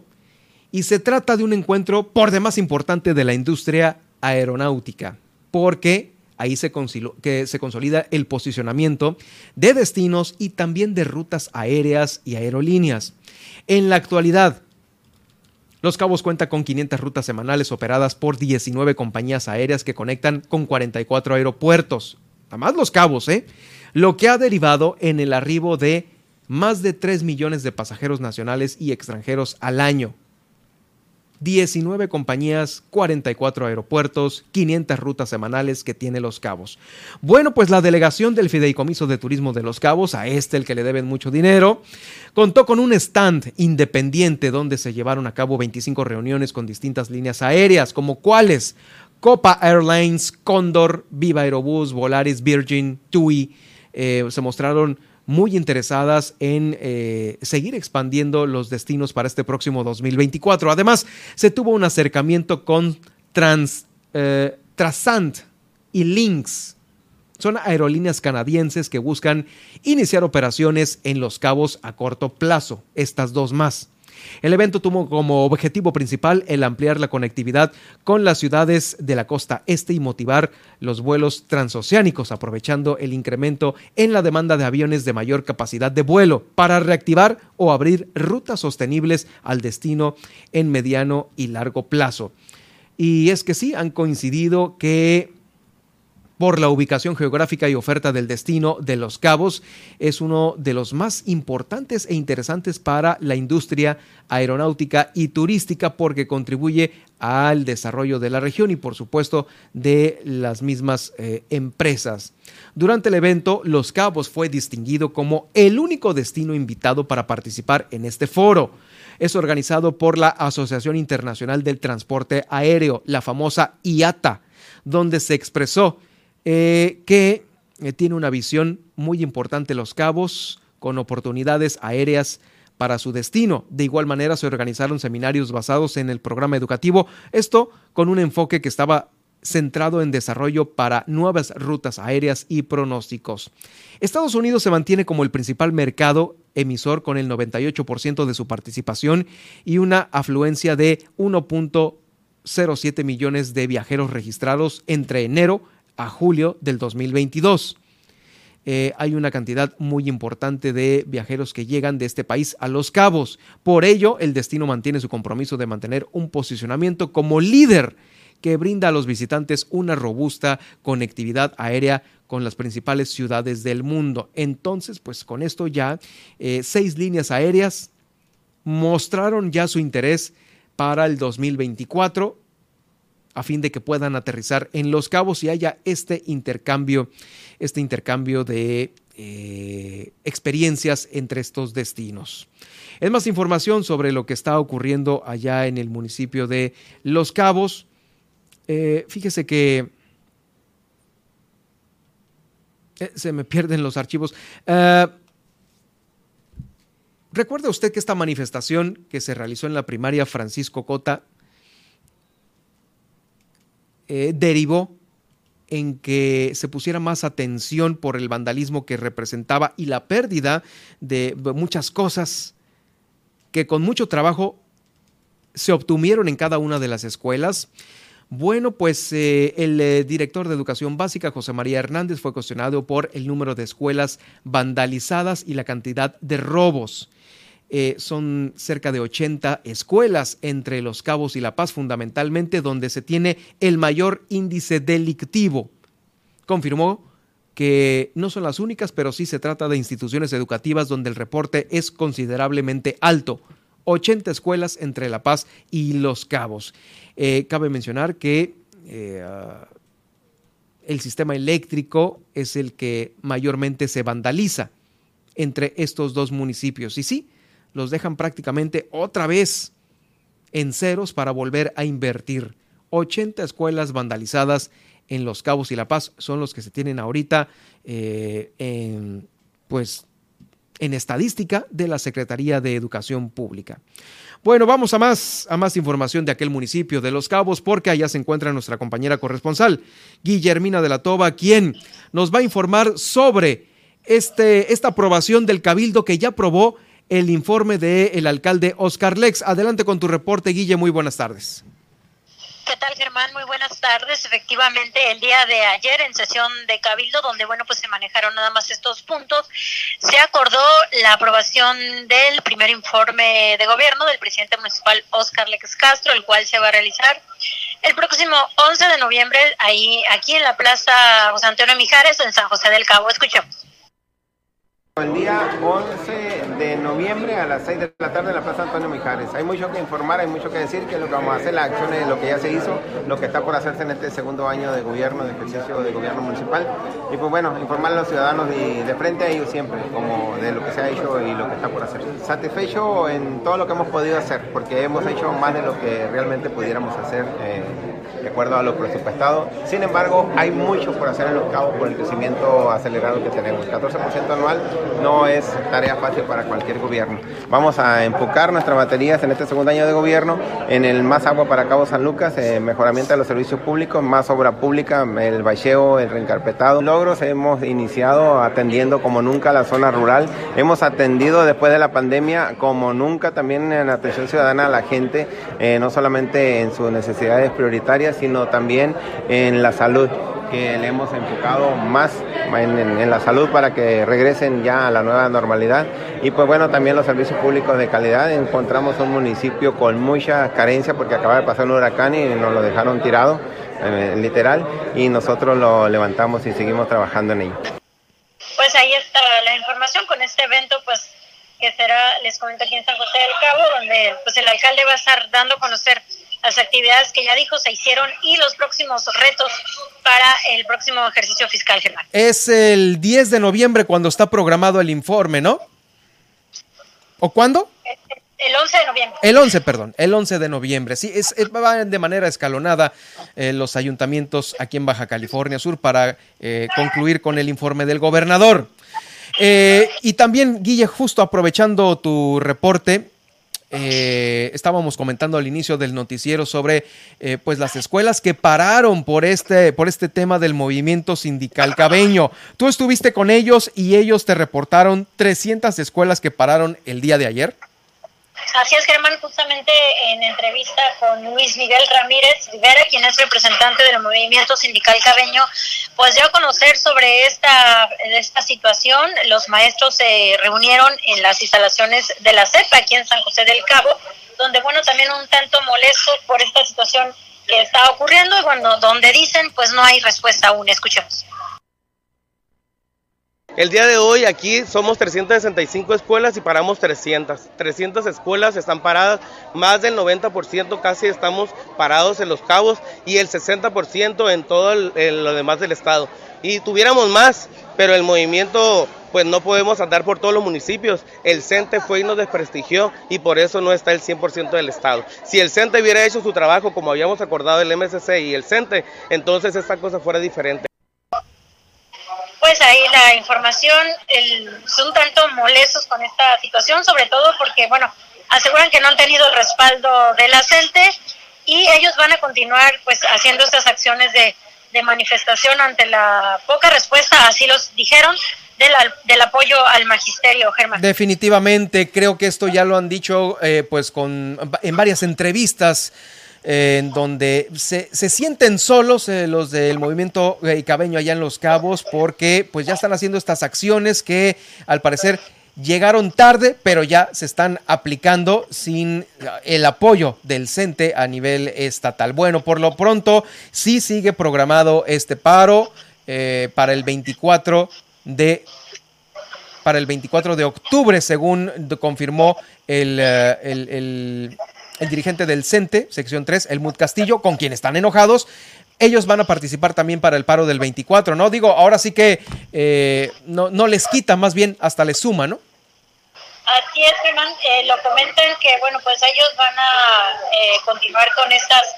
S3: y se trata de un encuentro por demás importante de la industria aeronáutica, porque ahí se, que se consolida el posicionamiento de destinos y también de rutas aéreas y aerolíneas. En la actualidad, Los Cabos cuenta con 500 rutas semanales operadas por 19 compañías aéreas que conectan con 44 aeropuertos. Además Los Cabos, ¿eh? Lo que ha derivado en el arribo de más de 3 millones de pasajeros nacionales y extranjeros al año. 19 compañías, 44 aeropuertos, 500 rutas semanales que tiene Los Cabos. Bueno, pues la delegación del Fideicomiso de Turismo de Los Cabos, a este el que le deben mucho dinero, contó con un stand independiente donde se llevaron a cabo 25 reuniones con distintas líneas aéreas, como cuáles Copa Airlines, Condor, Viva Aerobús, Volaris, Virgin, TUI, eh, se mostraron muy interesadas en eh, seguir expandiendo los destinos para este próximo 2024. Además, se tuvo un acercamiento con Trans, eh, Trasant y Lynx. Son aerolíneas canadienses que buscan iniciar operaciones en los cabos a corto plazo, estas dos más. El evento tuvo como objetivo principal el ampliar la conectividad con las ciudades de la costa este y motivar los vuelos transoceánicos, aprovechando el incremento en la demanda de aviones de mayor capacidad de vuelo para reactivar o abrir rutas sostenibles al destino en mediano y largo plazo. Y es que sí, han coincidido que por la ubicación geográfica y oferta del destino de Los Cabos, es uno de los más importantes e interesantes para la industria aeronáutica y turística porque contribuye al desarrollo de la región y por supuesto de las mismas eh, empresas. Durante el evento, Los Cabos fue distinguido como el único destino invitado para participar en este foro. Es organizado por la Asociación Internacional del Transporte Aéreo, la famosa IATA, donde se expresó eh, que eh, tiene una visión muy importante Los Cabos, con oportunidades aéreas para su destino. De igual manera se organizaron seminarios basados en el programa educativo, esto con un enfoque que estaba centrado en desarrollo para nuevas rutas aéreas y pronósticos. Estados Unidos se mantiene como el principal mercado emisor con el 98% de su participación y una afluencia de 1.07 millones de viajeros registrados entre enero a julio del 2022. Eh, hay una cantidad muy importante de viajeros que llegan de este país a Los Cabos. Por ello, el destino mantiene su compromiso de mantener un posicionamiento como líder que brinda a los visitantes una robusta conectividad aérea con las principales ciudades del mundo. Entonces, pues con esto ya eh, seis líneas aéreas mostraron ya su interés para el 2024 a fin de que puedan aterrizar en Los Cabos y haya este intercambio, este intercambio de eh, experiencias entre estos destinos. Es más información sobre lo que está ocurriendo allá en el municipio de Los Cabos. Eh, fíjese que eh, se me pierden los archivos. ¿Recuerda usted que esta manifestación que se realizó en la primaria Francisco Cota eh, derivó en que se pusiera más atención por el vandalismo que representaba y la pérdida de muchas cosas que con mucho trabajo se obtuvieron en cada una de las escuelas. Bueno, pues eh, el eh, director de Educación Básica, José María Hernández, fue cuestionado por el número de escuelas vandalizadas y la cantidad de robos. Eh, son cerca de 80 escuelas entre Los Cabos y La Paz, fundamentalmente donde se tiene el mayor índice delictivo. Confirmó que no son las únicas, pero sí se trata de instituciones educativas donde el reporte es considerablemente alto. 80 escuelas entre La Paz y Los Cabos. Eh, cabe mencionar que eh, el sistema eléctrico es el que mayormente se vandaliza entre estos dos municipios. Y sí, los dejan prácticamente otra vez en ceros para volver a invertir. 80 escuelas vandalizadas en Los Cabos y La Paz son los que se tienen ahorita eh, en, pues, en estadística de la Secretaría de Educación Pública. Bueno, vamos a más, a más información de aquel municipio de Los Cabos, porque allá se encuentra nuestra compañera corresponsal, Guillermina de la Toba, quien nos va a informar sobre este, esta aprobación del Cabildo que ya aprobó el informe del alcalde Oscar Lex. Adelante con tu reporte, Guille. Muy buenas tardes.
S13: ¿Qué tal, Germán? Muy buenas tardes. Efectivamente, el día de ayer en sesión de Cabildo, donde, bueno, pues se manejaron nada más estos puntos, se acordó la aprobación del primer informe de gobierno del presidente municipal Oscar Lex Castro, el cual se va a realizar el próximo 11 de noviembre, ahí, aquí en la Plaza José Antonio Mijares, en San José del Cabo. Escuchemos.
S14: El día 11 de noviembre a las 6 de la tarde en la Plaza Antonio Mijares. Hay mucho que informar, hay mucho que decir, que lo que vamos a hacer, las acciones, lo que ya se hizo, lo que está por hacerse en este segundo año de gobierno, de ejercicio de gobierno municipal. Y pues bueno, informar a los ciudadanos de frente a ellos siempre, como de lo que se ha hecho y lo que está por hacer. Satisfecho en todo lo que hemos podido hacer, porque hemos hecho más de lo que realmente pudiéramos hacer. Eh, de acuerdo a lo presupuestado. Sin embargo, hay mucho por hacer en los cabos por el crecimiento acelerado que tenemos. 14% anual no es tarea fácil para cualquier gobierno. Vamos a enfocar nuestras baterías en este segundo año de gobierno en el más agua para Cabo San Lucas, eh, mejoramiento de los servicios públicos, más obra pública, el bacheo, el reencarpetado. Logros hemos iniciado atendiendo como nunca la zona rural. Hemos atendido después de la pandemia como nunca también en atención ciudadana a la gente, eh, no solamente en sus necesidades prioritarias, sino también en la salud que le hemos enfocado más en, la salud para que regresen ya a la nueva normalidad. Y pues bueno, también los servicios públicos de calidad. Encontramos un municipio con mucha carencia porque acaba de pasar un huracán y nos lo dejaron tirado, eh, literal, y nosotros lo levantamos y seguimos trabajando en ello.
S13: Pues ahí está la información con este evento, pues que será, les comento aquí en San José del Cabo, donde pues el alcalde va a estar dando a conocer las actividades que ya dijo se hicieron y los próximos retos para el próximo ejercicio fiscal, Germán.
S3: Es el 10 de noviembre cuando está programado el informe, ¿no? ¿O cuándo?
S13: El 11 de noviembre.
S3: El 11, perdón, el 11 de noviembre. Sí, es, va de manera escalonada eh, los ayuntamientos aquí en Baja California Sur para eh, concluir con el informe del gobernador. Eh, y también, Guille, justo aprovechando tu reporte, eh, estábamos comentando al inicio del noticiero sobre eh, pues las escuelas que pararon por este, por este tema del movimiento sindical cabeño. Tú estuviste con ellos y ellos te reportaron 300 escuelas que pararon el día de ayer.
S13: Así es, Germán, justamente en entrevista con Luis Miguel Ramírez Rivera, quien es representante del movimiento sindical cabeño, pues dio a conocer sobre esta, esta situación. Los maestros se reunieron en las instalaciones de la CEPA aquí en San José del Cabo, donde, bueno, también un tanto molesto por esta situación que está ocurriendo y bueno, donde dicen pues no hay respuesta aún. Escuchemos.
S15: El día de hoy aquí somos 365 escuelas y paramos 300. 300 escuelas están paradas, más del 90% casi estamos parados en Los Cabos y el 60% en todo lo demás del estado. Y tuviéramos más, pero el movimiento pues no podemos andar por todos los municipios. El CENTE fue y nos desprestigió y por eso no está el 100% del estado. Si el CENTE hubiera hecho su trabajo como habíamos acordado el MSC y el CENTE, entonces esta cosa fuera diferente
S13: pues ahí la información, el, son tanto molestos con esta situación, sobre todo porque, bueno, aseguran que no han tenido el respaldo de la CENTE y ellos van a continuar pues haciendo estas acciones de, manifestación ante la poca respuesta, así los dijeron, del, del, apoyo al magisterio, Germán.
S3: Definitivamente, creo que esto ya lo han dicho eh, pues con en varias entrevistas en donde se, se, sienten solos eh, los del movimiento cabeño allá en Los Cabos porque pues ya están haciendo estas acciones que al parecer llegaron tarde, pero ya se están aplicando sin el apoyo del CENTE a nivel estatal. Bueno, por lo pronto sí sigue programado este paro eh, para el 24 de para el 24 de octubre, según confirmó el, eh, el el dirigente del CENTE, sección 3, el Mud Castillo, con quien están enojados. Ellos van a participar también para el paro del 24, ¿no? Digo, ahora sí que eh, no, les quita, más bien hasta les suma, ¿no?
S13: Así es, Germán. Eh, lo comentan que, bueno, pues ellos van a eh, continuar con estas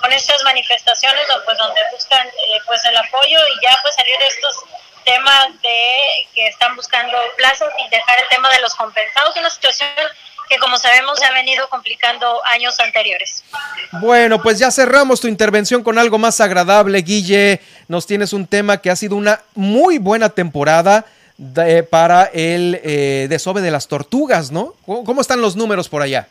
S13: con estas manifestaciones pues, donde buscan pues el apoyo y ya pues salir de estos temas de que están buscando plazos y dejar el tema de los compensados, una situación que como sabemos se ha venido complicando años anteriores.
S3: Bueno, pues ya cerramos tu intervención con algo más agradable, Guille. Nos tienes un tema que ha sido una muy buena temporada para el eh, desove de las tortugas, ¿no? ¿Cómo, están los números por allá?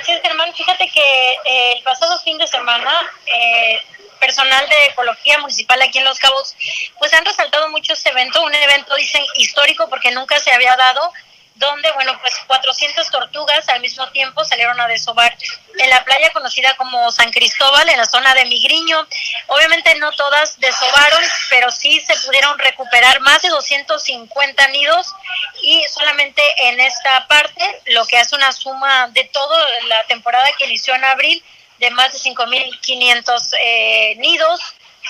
S13: Así es, Germán. Fíjate que eh, el pasado fin de semana... Eh, personal de ecología municipal aquí en Los Cabos, pues han resaltado mucho este evento, un evento, dicen, histórico porque nunca se había dado donde, bueno, pues 400 tortugas al mismo tiempo salieron a desovar en la playa conocida como San Cristóbal, en la zona de Migriño. Obviamente no todas desovaron, pero sí se pudieron recuperar más de 250 nidos y solamente en esta parte, lo que hace una suma de toda la temporada que inició en abril, de más de 5.500 eh, nidos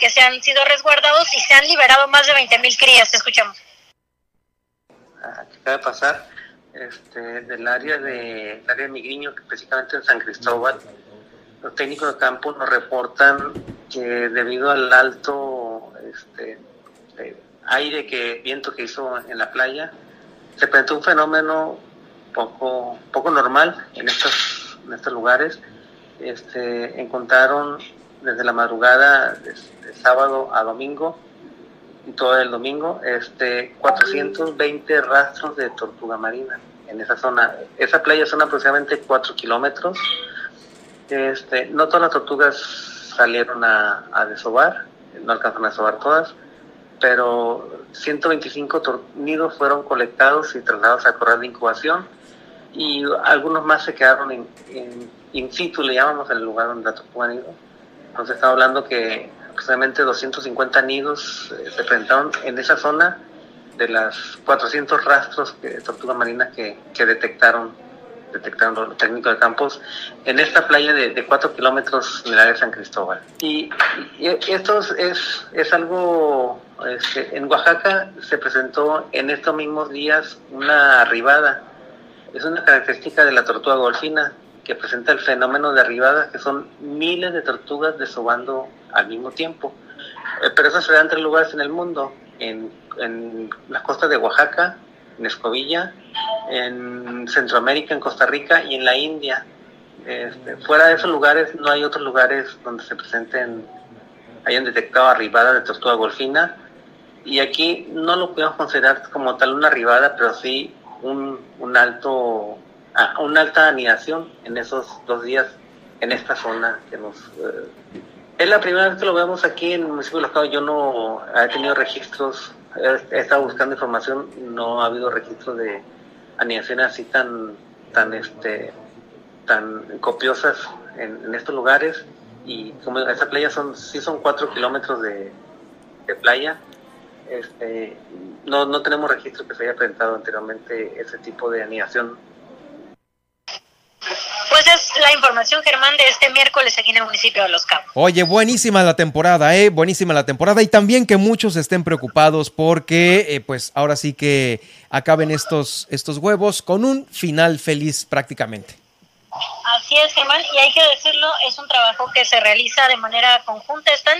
S13: que se han sido resguardados y se han liberado más de 20.000 crías. Te escuchamos.
S16: Acaba de pasar este, del área de, área de Migriño, que precisamente en San Cristóbal, los técnicos de campo nos reportan que debido al alto este, eh, aire que viento que hizo en la playa, se presentó un fenómeno poco, poco normal en estos, en estos lugares. Este, encontraron desde la madrugada de sábado a domingo todo el domingo, este, 420 rastros de tortuga marina en esa zona. Esa playa son aproximadamente 4 kilómetros. Este, no todas las tortugas salieron a, a desovar, no alcanzaron a desovar todas, pero 125 nidos fueron colectados y trasladados a corral de incubación y algunos más se quedaron en, en in situ, le llamamos, en el lugar donde la tortuga nido. Entonces estamos hablando que aproximadamente 250 nidos eh, se presentaron en esa zona de las 400 rastros de tortuga marina que, que detectaron detectaron los técnicos de campos en esta playa de, de 4 kilómetros en el de San Cristóbal. Y, esto es, es algo, este, en Oaxaca se presentó en estos mismos días una arribada. Es una característica de la tortuga golfina que presenta el fenómeno de arribada, que son miles de tortugas desobando al mismo tiempo. Eh, pero eso se da en tres lugares en el mundo, en, las costas de Oaxaca, en Escobilla, en Centroamérica, en Costa Rica y en la India. Este, fuera de esos lugares no hay otros lugares donde se presenten, hayan detectado arribada de tortuga golfina. Y aquí no lo podemos considerar como tal una arribada, pero sí un alto, una alta anidación en esos dos días en esta zona que nos eh, es la primera vez que lo vemos aquí en el municipio de Los Cabos. Yo no he tenido registros, he, estado buscando información, no ha habido registros de anidaciones así tan, tan, este, tan copiosas en, estos lugares. y como esa playa son, sí son cuatro kilómetros de, playa, este, no, no tenemos registro que se haya presentado anteriormente ese tipo de anidación
S13: pues es la información, Germán, de este miércoles aquí en el municipio de Los Cabos.
S3: Oye, buenísima la temporada, ¿eh? Buenísima la temporada. Y también que muchos estén preocupados porque, eh, pues, ahora sí que acaben estos, estos huevos con un final feliz prácticamente.
S13: Así es, Germán, y hay que decirlo, es un trabajo que se realiza de manera conjunta. Están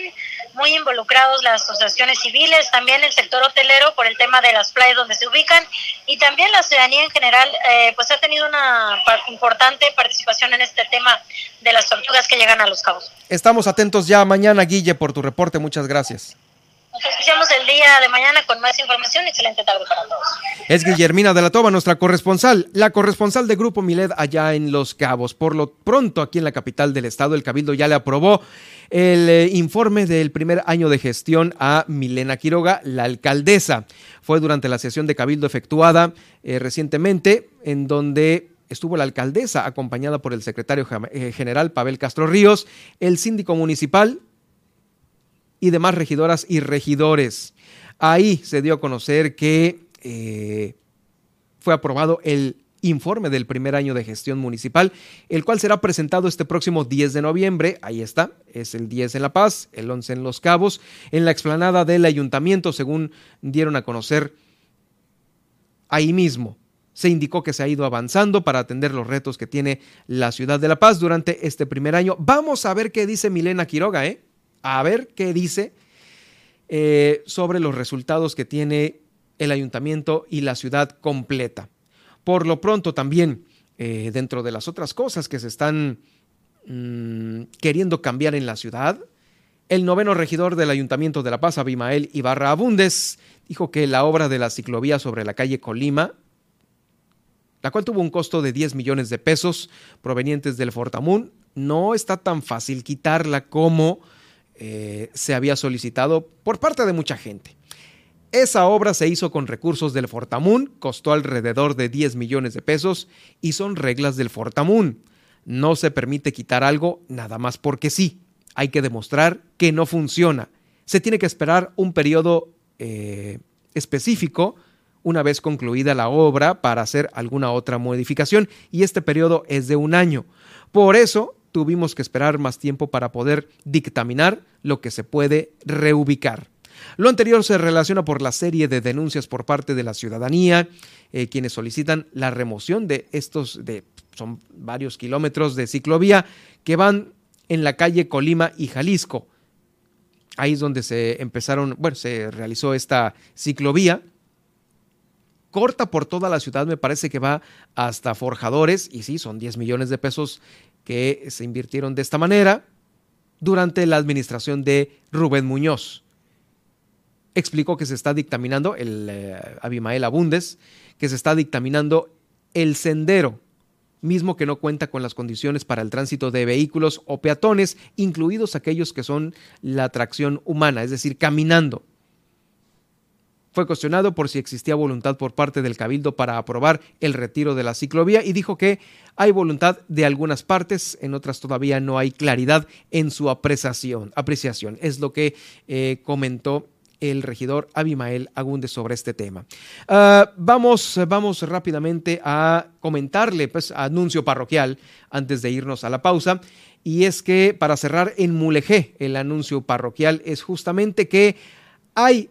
S13: muy involucrados las asociaciones civiles, también el sector hotelero por el tema de las playas donde se ubican y también la ciudadanía en general, eh, pues ha tenido una importante participación en este tema de las tortugas que llegan a los cabos.
S3: Estamos atentos ya mañana, Guille, por tu reporte. Muchas gracias.
S13: Nos escuchamos el día de mañana con más información. Excelente tarde para todos.
S3: Es Guillermina de la Toba, nuestra corresponsal, la corresponsal de Grupo Milet allá en Los Cabos. Por lo pronto, aquí en la capital del estado, el Cabildo ya le aprobó el eh, informe del primer año de gestión a Milena Quiroga, la alcaldesa. Fue durante la sesión de Cabildo efectuada eh, recientemente, en donde estuvo la alcaldesa acompañada por el secretario eh, general Pavel Castro Ríos, el síndico municipal, y demás regidoras y regidores. Ahí se dio a conocer que fue aprobado el informe del primer año de gestión municipal, el cual será presentado este próximo 10 de noviembre. Ahí está, es el 10 en La Paz, el 11 en Los Cabos, en la explanada del ayuntamiento, según dieron a conocer ahí mismo. Se indicó que se ha ido avanzando para atender los retos que tiene la ciudad de La Paz durante este primer año. Vamos a ver qué dice Milena Quiroga, ¿eh? a ver qué dice eh, sobre los resultados que tiene el ayuntamiento y la ciudad completa. Por lo pronto también, eh, dentro de las otras cosas que se están mm, queriendo cambiar en la ciudad, el noveno regidor del Ayuntamiento de La Paz, Abimael Ibarra Abundes, dijo que la obra de la ciclovía sobre la calle Colima, la cual tuvo un costo de 10 millones de pesos provenientes del Fortamun, no está tan fácil quitarla como eh, se había solicitado por parte de mucha gente. Esa obra se hizo con recursos del Fortamun, costó alrededor de 10 millones de pesos y son reglas del Fortamun. No se permite quitar algo nada más porque sí. Hay que demostrar que no funciona. Se tiene que esperar un periodo eh, específico una vez concluida la obra para hacer alguna otra modificación y este periodo es de un año. Por eso tuvimos que esperar más tiempo para poder dictaminar lo que se puede reubicar. Lo anterior se relaciona por la serie de denuncias por parte de la ciudadanía, eh, quienes solicitan la remoción de estos, de, son varios kilómetros de ciclovía que van en la calle Colima y Jalisco. Ahí es donde se empezaron, bueno, se realizó esta ciclovía. Corta por toda la ciudad, me parece que va hasta Forjadores, y sí, son 10 millones de pesos que se invirtieron de esta manera durante la administración de Rubén Muñoz. Explicó que se está dictaminando, el eh, Abimael Abundes, que se está dictaminando el sendero, mismo que no cuenta con las condiciones para el tránsito de vehículos o peatones, incluidos aquellos que son la tracción humana, es decir, caminando. Fue cuestionado por si existía voluntad por parte del Cabildo para aprobar el retiro de la ciclovía y dijo que hay voluntad de algunas partes, en otras todavía no hay claridad en su apreciación. apreciación. Es lo que eh, comentó el regidor Abimael Agúndez sobre este tema. Ah, vamos, vamos rápidamente a comentarle, pues, anuncio parroquial antes de irnos a la pausa. Y es que para cerrar en Mulegé, el anuncio parroquial es justamente que hay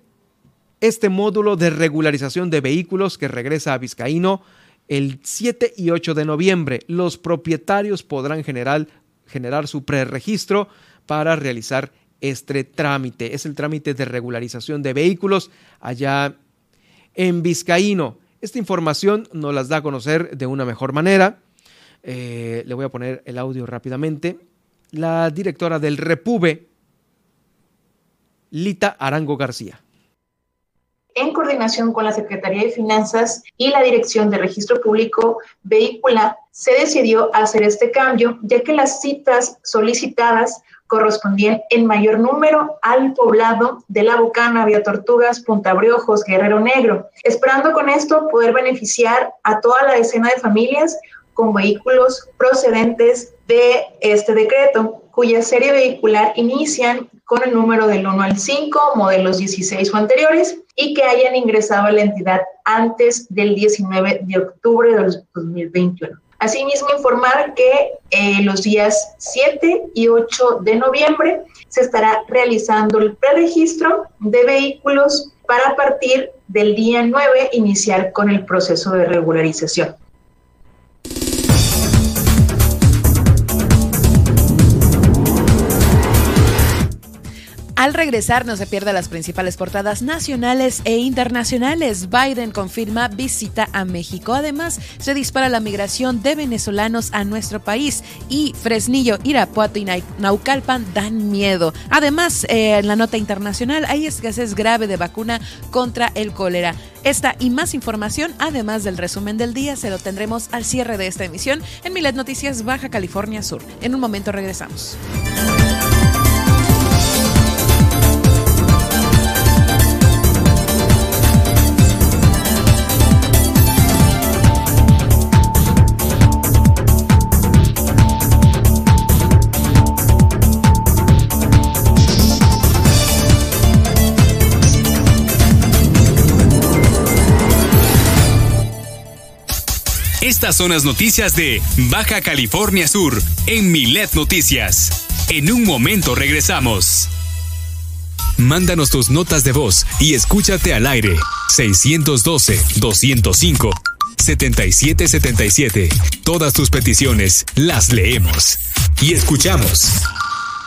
S3: este módulo de regularización de vehículos que regresa a Vizcaíno el 7 y 8 de noviembre. Los propietarios podrán generar, generar su preregistro para realizar este trámite. Es el trámite de regularización de vehículos allá en Vizcaíno. Esta información nos las da a conocer de una mejor manera. Eh, le voy a poner el audio rápidamente. La directora del Repube, Lita Arango García
S17: en coordinación con la Secretaría de Finanzas y la Dirección de Registro Público Vehicular, se decidió hacer este cambio, ya que las citas solicitadas correspondían en mayor número al poblado de La Bocana, Vía Tortugas, Punta Briojos, Guerrero Negro, esperando con esto poder beneficiar a toda la decena de familias con vehículos procedentes de este decreto, cuya serie vehicular inician con el número del 1 al 5, modelos 16 o anteriores, y que hayan ingresado a la entidad antes del 19 de octubre de 2021. Asimismo, informar que eh, los días 7 y 8 de noviembre se estará realizando el preregistro de vehículos para partir del día 9 iniciar con el proceso de regularización.
S4: Al regresar no se pierda las principales portadas nacionales e internacionales. Biden confirma visita a México. Además, se dispara la migración de venezolanos a nuestro país y Fresnillo, Irapuato y Naucalpan dan miedo. Además, eh, en la nota internacional hay escasez grave de vacuna contra el cólera. Esta y más información, además del resumen del día, se lo tendremos al cierre de esta emisión en Milet Noticias Baja California Sur. En un momento regresamos.
S2: Estas son las noticias de Baja California Sur en Milet Noticias. En un momento regresamos. Mándanos tus notas de voz y escúchate al aire. 612-205-7777. Todas tus peticiones las leemos y escuchamos.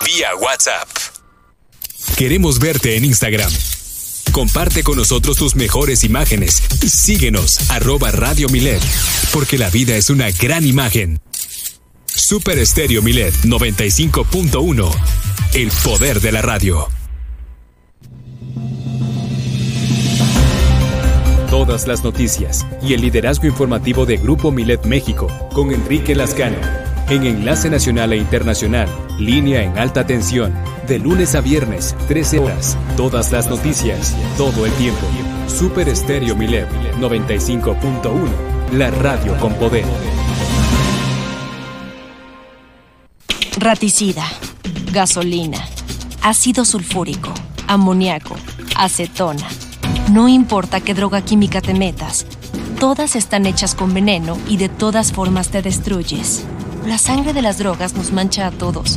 S2: Vía WhatsApp. Queremos verte en Instagram Comparte con nosotros tus mejores imágenes. Síguenos, arroba Radio Milet, porque la vida es una gran imagen. Super Estéreo Milet 95.1. El poder de la radio. Todas las noticias y el liderazgo informativo de Grupo Milet México con Enrique Lascano en Enlace Nacional e Internacional, línea en alta tensión, de lunes a viernes, 13 horas, todas las noticias, todo el tiempo. Super Estéreo Milet 95.1, la radio con poder.
S18: Raticida, gasolina, ácido sulfúrico, amoníaco, acetona. No importa qué droga química te metas, todas están hechas con veneno y de todas formas te destruyes. La sangre de las drogas nos mancha a todos.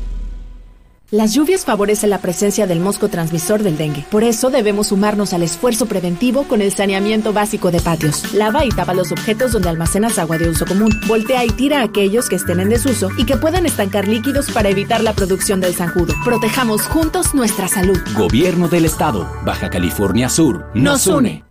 S6: Las lluvias favorecen la presencia del mosco transmisor del dengue. Por eso debemos sumarnos al esfuerzo preventivo con el saneamiento básico de patios. Lava y tapa los objetos donde almacenas agua de uso común. Voltea y tira a aquellos que estén en desuso y que puedan estancar líquidos para evitar la producción del zanjudo. Protejamos juntos nuestra salud.
S7: Gobierno del Estado, Baja California Sur, nos une.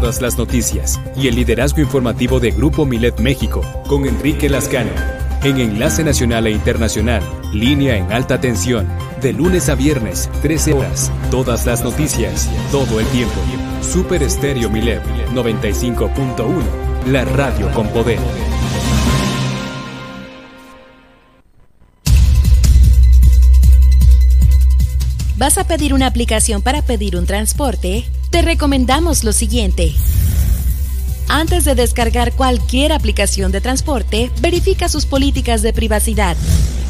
S2: Todas las noticias y el liderazgo informativo de Grupo Milet México con Enrique Lascano. En Enlace Nacional e Internacional, línea en alta tensión, de lunes a viernes, 13 horas. Todas las noticias, todo el tiempo. Super Estéreo Milet 95.1, la radio con poder.
S1: ¿Vas a pedir una aplicación para pedir un transporte? Te recomendamos lo siguiente. Antes de descargar cualquier aplicación de transporte, verifica sus políticas de privacidad.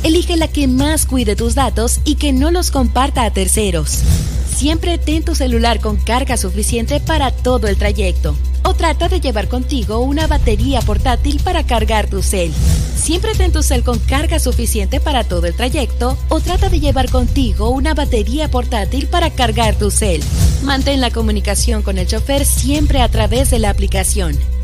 S1: Elige la que más cuide tus datos y que no los comparta a terceros. Siempre ten tu celular con carga suficiente para todo el trayecto. O trata de llevar contigo una batería portátil para cargar tu cel. Siempre ten tu cel con carga suficiente para todo el trayecto o trata de llevar contigo una batería portátil para cargar tu cel. Mantén la comunicación con el chofer siempre a través de la aplicación.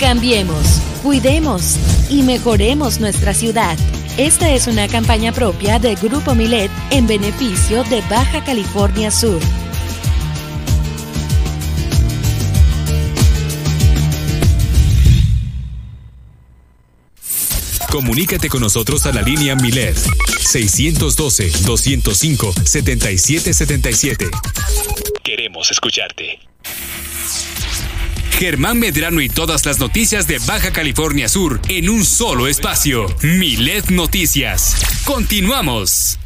S1: Cambiemos, cuidemos y mejoremos nuestra ciudad. Esta es una campaña propia de Grupo Milet en beneficio de Baja California Sur.
S2: Comunícate con nosotros a la línea Milet 612-205-7777. Queremos escucharte. Germán Medrano y todas las noticias de Baja California Sur en un solo espacio. Milet Noticias. Continuamos.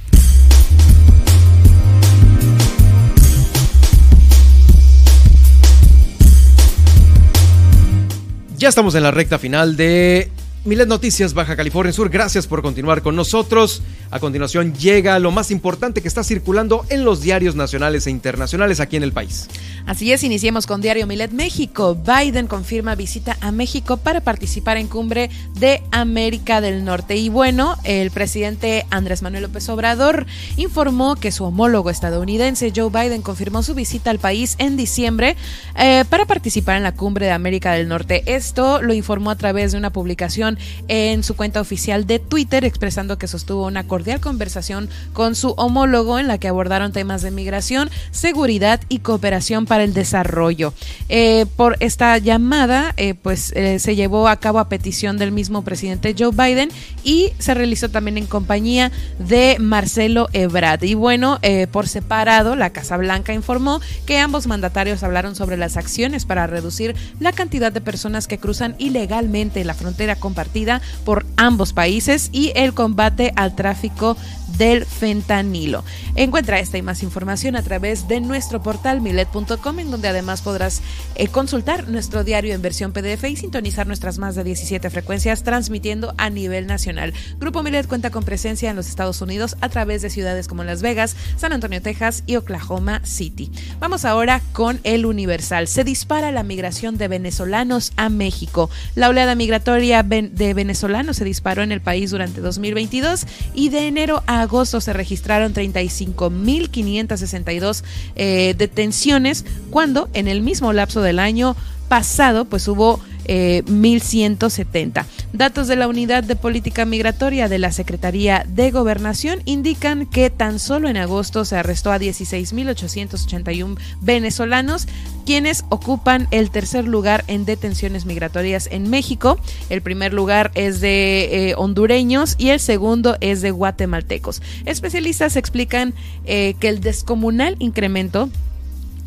S3: Ya estamos en la recta final de Milet Noticias Baja California Sur. Gracias por continuar con nosotros. A continuación llega lo más importante que está circulando en los diarios nacionales e internacionales aquí en el país.
S4: Así es, iniciemos con Diario Milet México. Biden confirma visita a México para participar en cumbre de América del Norte. Y bueno, el presidente Andrés Manuel López Obrador informó que su homólogo estadounidense Joe Biden confirmó su visita al país en diciembre eh, para participar en la cumbre de América del Norte. Esto lo informó a través de una publicación en su cuenta oficial de Twitter, expresando que sostuvo una cordial conversación con su homólogo en la que abordaron temas de migración, seguridad y cooperación para el desarrollo. Eh, por esta llamada, eh, pues eh, se llevó a cabo a petición del mismo presidente Joe Biden y se realizó también en compañía de Marcelo Ebrard. Y bueno, por separado, la Casa Blanca informó que ambos mandatarios hablaron sobre las acciones para reducir la cantidad de personas que cruzan ilegalmente la frontera por ambos países y el combate al tráfico del fentanilo. Encuentra esta y más información a través de nuestro portal milet.com, en donde además podrás eh, consultar nuestro diario en versión PDF y sintonizar nuestras más de 17 frecuencias transmitiendo a nivel nacional. Grupo Milet cuenta con presencia en los Estados Unidos a través de ciudades como Las Vegas, San Antonio, Texas y Oklahoma City. Vamos ahora con el Universal. Se dispara la migración de venezolanos a México. La oleada migratoria de venezolanos se disparó en el país durante 2022 y de enero a agosto se registraron 35.562 eh, detenciones, cuando en el mismo lapso del año pasado pues hubo 1170. Eh, Datos de la Unidad de Política Migratoria de la Secretaría de Gobernación indican que tan solo en agosto se arrestó a 16.881 venezolanos, quienes ocupan el tercer lugar en detenciones migratorias en México. El primer lugar es de eh, hondureños y el segundo es de guatemaltecos. Especialistas explican eh, que el descomunal incremento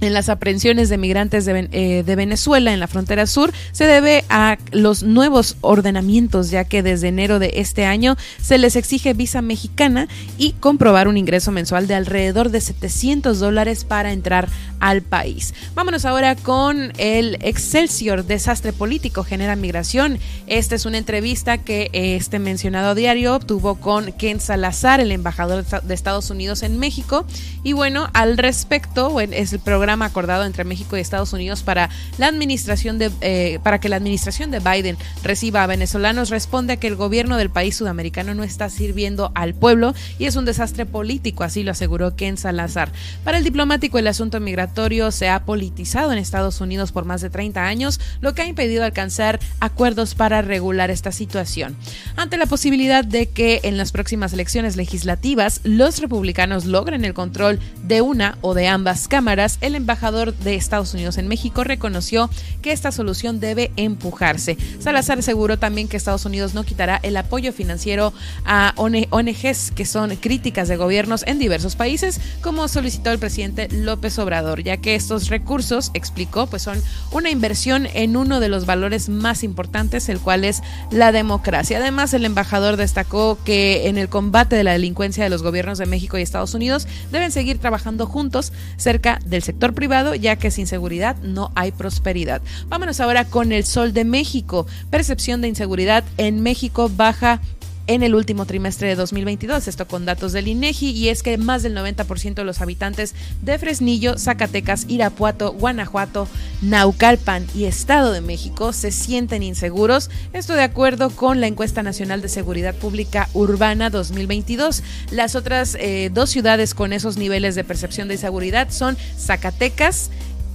S4: en las aprehensiones de migrantes eh, de, Venezuela en la frontera sur se debe a los nuevos ordenamientos, ya que desde enero de este año se les exige visa mexicana y comprobar un ingreso mensual de alrededor de 700 dólares para entrar al país. Vámonos ahora con el Excelsior Desastre Político Genera Migración. Esta es una entrevista que este mencionado diario obtuvo con Ken Salazar, el embajador de Estados Unidos en México. Y bueno, al respecto, es el programa acordado entre México y Estados Unidos para la administración de eh, para que la administración de Biden reciba a venezolanos responde a que el gobierno del país sudamericano no está sirviendo al pueblo y es un desastre político, así lo aseguró Ken Salazar. Para el diplomático el asunto migratorio se ha politizado en Estados Unidos por más de 30 años, lo que ha impedido alcanzar acuerdos para regular esta situación. Ante la posibilidad de que en las próximas elecciones legislativas los republicanos logren el control de una o de ambas cámaras, el embajador de Estados Unidos en México reconoció que esta solución debe empujarse. Salazar aseguró también que Estados Unidos no quitará el apoyo financiero a ONGs que son críticas de gobiernos en diversos países, como solicitó el presidente López Obrador, ya que estos recursos, explicó, pues son una inversión en uno de los valores más importantes, el cual es la democracia. Además, el embajador destacó que en el combate de la delincuencia de los gobiernos de México y Estados Unidos deben seguir trabajando juntos cerca del sector privado, ya que sin seguridad no hay prosperidad. Vámonos ahora con el Sol de México. Percepción de inseguridad en México baja en el último trimestre de 2022, esto con datos del INEGI, y es que más del 90% de los habitantes de Fresnillo, Zacatecas, Irapuato, Guanajuato, Naucalpan y Estado de México se sienten inseguros, esto de acuerdo con la encuesta nacional de seguridad pública urbana 2022. Las otras eh, dos ciudades con esos niveles de percepción de inseguridad son Zacatecas,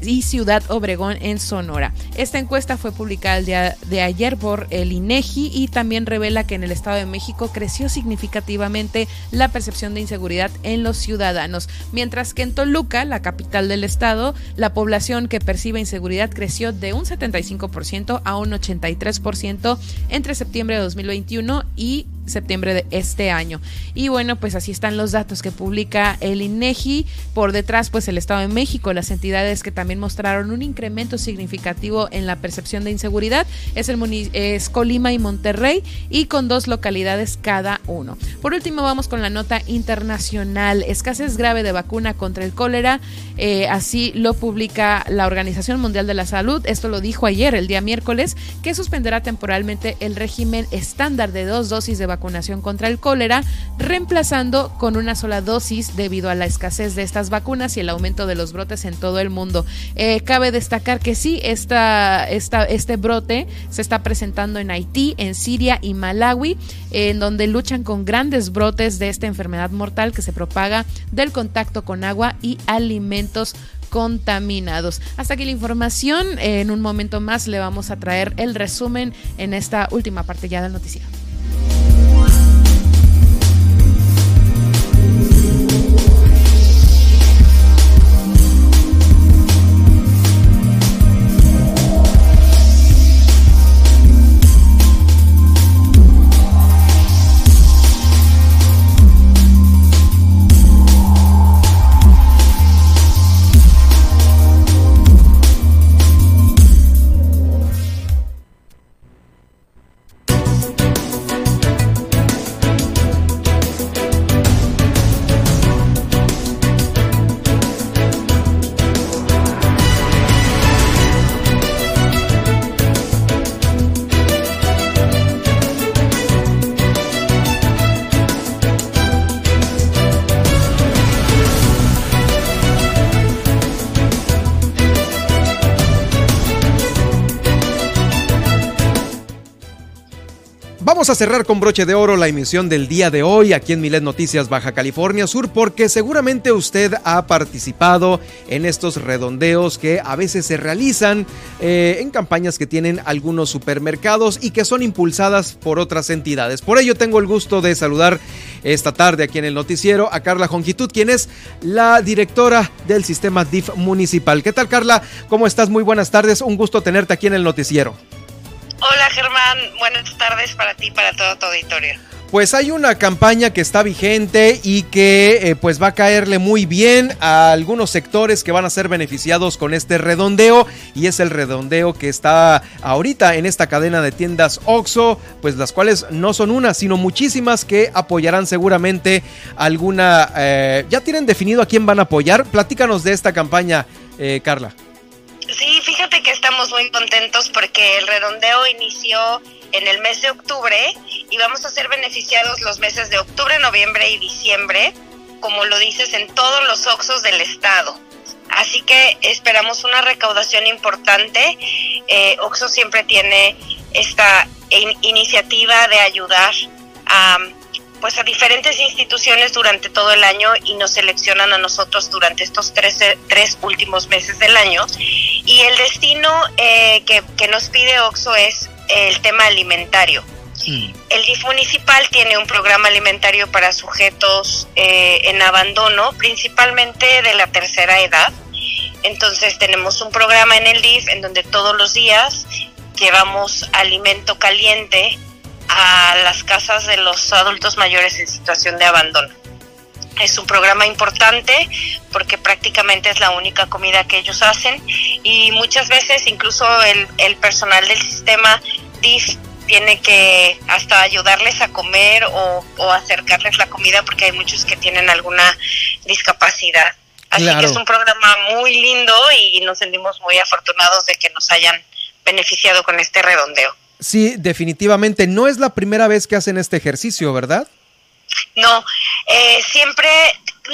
S4: y Ciudad Obregón en Sonora. Esta encuesta fue publicada el día de ayer por el INEGI y también revela que en el Estado de México creció significativamente la percepción de inseguridad en los ciudadanos, mientras que en Toluca, la capital del estado, la población que percibe inseguridad creció de un 75% a un 83% entre septiembre de 2021 y septiembre de este año. Y bueno, pues así están los datos que publica el INEGI. Por detrás, pues el Estado de México, las entidades que también mostraron un incremento significativo en la percepción de inseguridad es el es Colima y Monterrey y con dos localidades cada uno. Por último, vamos con la nota internacional. Escasez grave de vacuna contra el cólera. Eh, así lo publica la Organización Mundial de la Salud. Esto lo dijo ayer, el día miércoles, que suspenderá temporalmente el régimen estándar de dos dosis de vacunación contra el cólera, reemplazando con una sola dosis debido a la escasez de estas vacunas y el aumento de los brotes en todo el mundo. Eh, cabe destacar que sí, esta, esta, este brote se está presentando en Haití, en Siria y Malawi, en donde luchan con grandes brotes de esta enfermedad mortal que se propaga del contacto con agua y alimentos contaminados. Hasta aquí la información. En un momento más le vamos a traer el resumen en esta última parte ya del noticiero.
S3: A cerrar con broche de oro la emisión del día de hoy aquí en Milet Noticias Baja California Sur porque seguramente usted ha participado en estos redondeos que a veces se realizan eh, en campañas que tienen algunos supermercados y que son impulsadas por otras entidades. Por ello tengo el gusto de saludar esta tarde aquí en el noticiero a Carla Jonquitud, quien es la directora del sistema DIF municipal. ¿Qué tal Carla? ¿Cómo estás? Muy buenas tardes. Un gusto tenerte aquí en el noticiero.
S19: Hola Germán, buenas tardes para ti y para todo tu auditorio.
S3: Pues hay una campaña que está vigente y que eh, pues va a caerle muy bien a algunos sectores que van a ser beneficiados con este redondeo y es el redondeo que está ahorita en esta cadena de tiendas OXO, pues las cuales no son una, sino muchísimas que apoyarán seguramente alguna... Eh, ¿Ya tienen definido a quién van a apoyar? Platícanos de esta campaña, eh, Carla.
S19: Fíjate que estamos muy contentos porque el redondeo inició en el mes de octubre y vamos a ser beneficiados los meses de octubre, noviembre y diciembre, como lo dices, en todos los Oxos del estado. Así que esperamos una recaudación importante. Eh, Oxo siempre tiene esta iniciativa de ayudar a pues a diferentes instituciones durante todo el año y nos seleccionan a nosotros durante estos tres, tres últimos meses del año. Y el destino eh, que, que, nos pide OXO es el tema alimentario. El DIF municipal tiene un programa alimentario para sujetos eh, en abandono, principalmente de la tercera edad. Entonces tenemos un programa en el DIF en donde todos los días llevamos alimento caliente a las casas de los adultos mayores en situación de abandono. Es un programa importante porque prácticamente es la única comida que ellos hacen y muchas veces incluso el, el personal del sistema DIF tiene que hasta ayudarles a comer o, o, acercarles la comida porque hay muchos que tienen alguna discapacidad. Así que es un programa muy lindo y nos sentimos muy afortunados de que nos hayan beneficiado con este redondeo.
S3: Sí, definitivamente. No es la primera vez que hacen este ejercicio, ¿verdad?
S19: No, eh, siempre,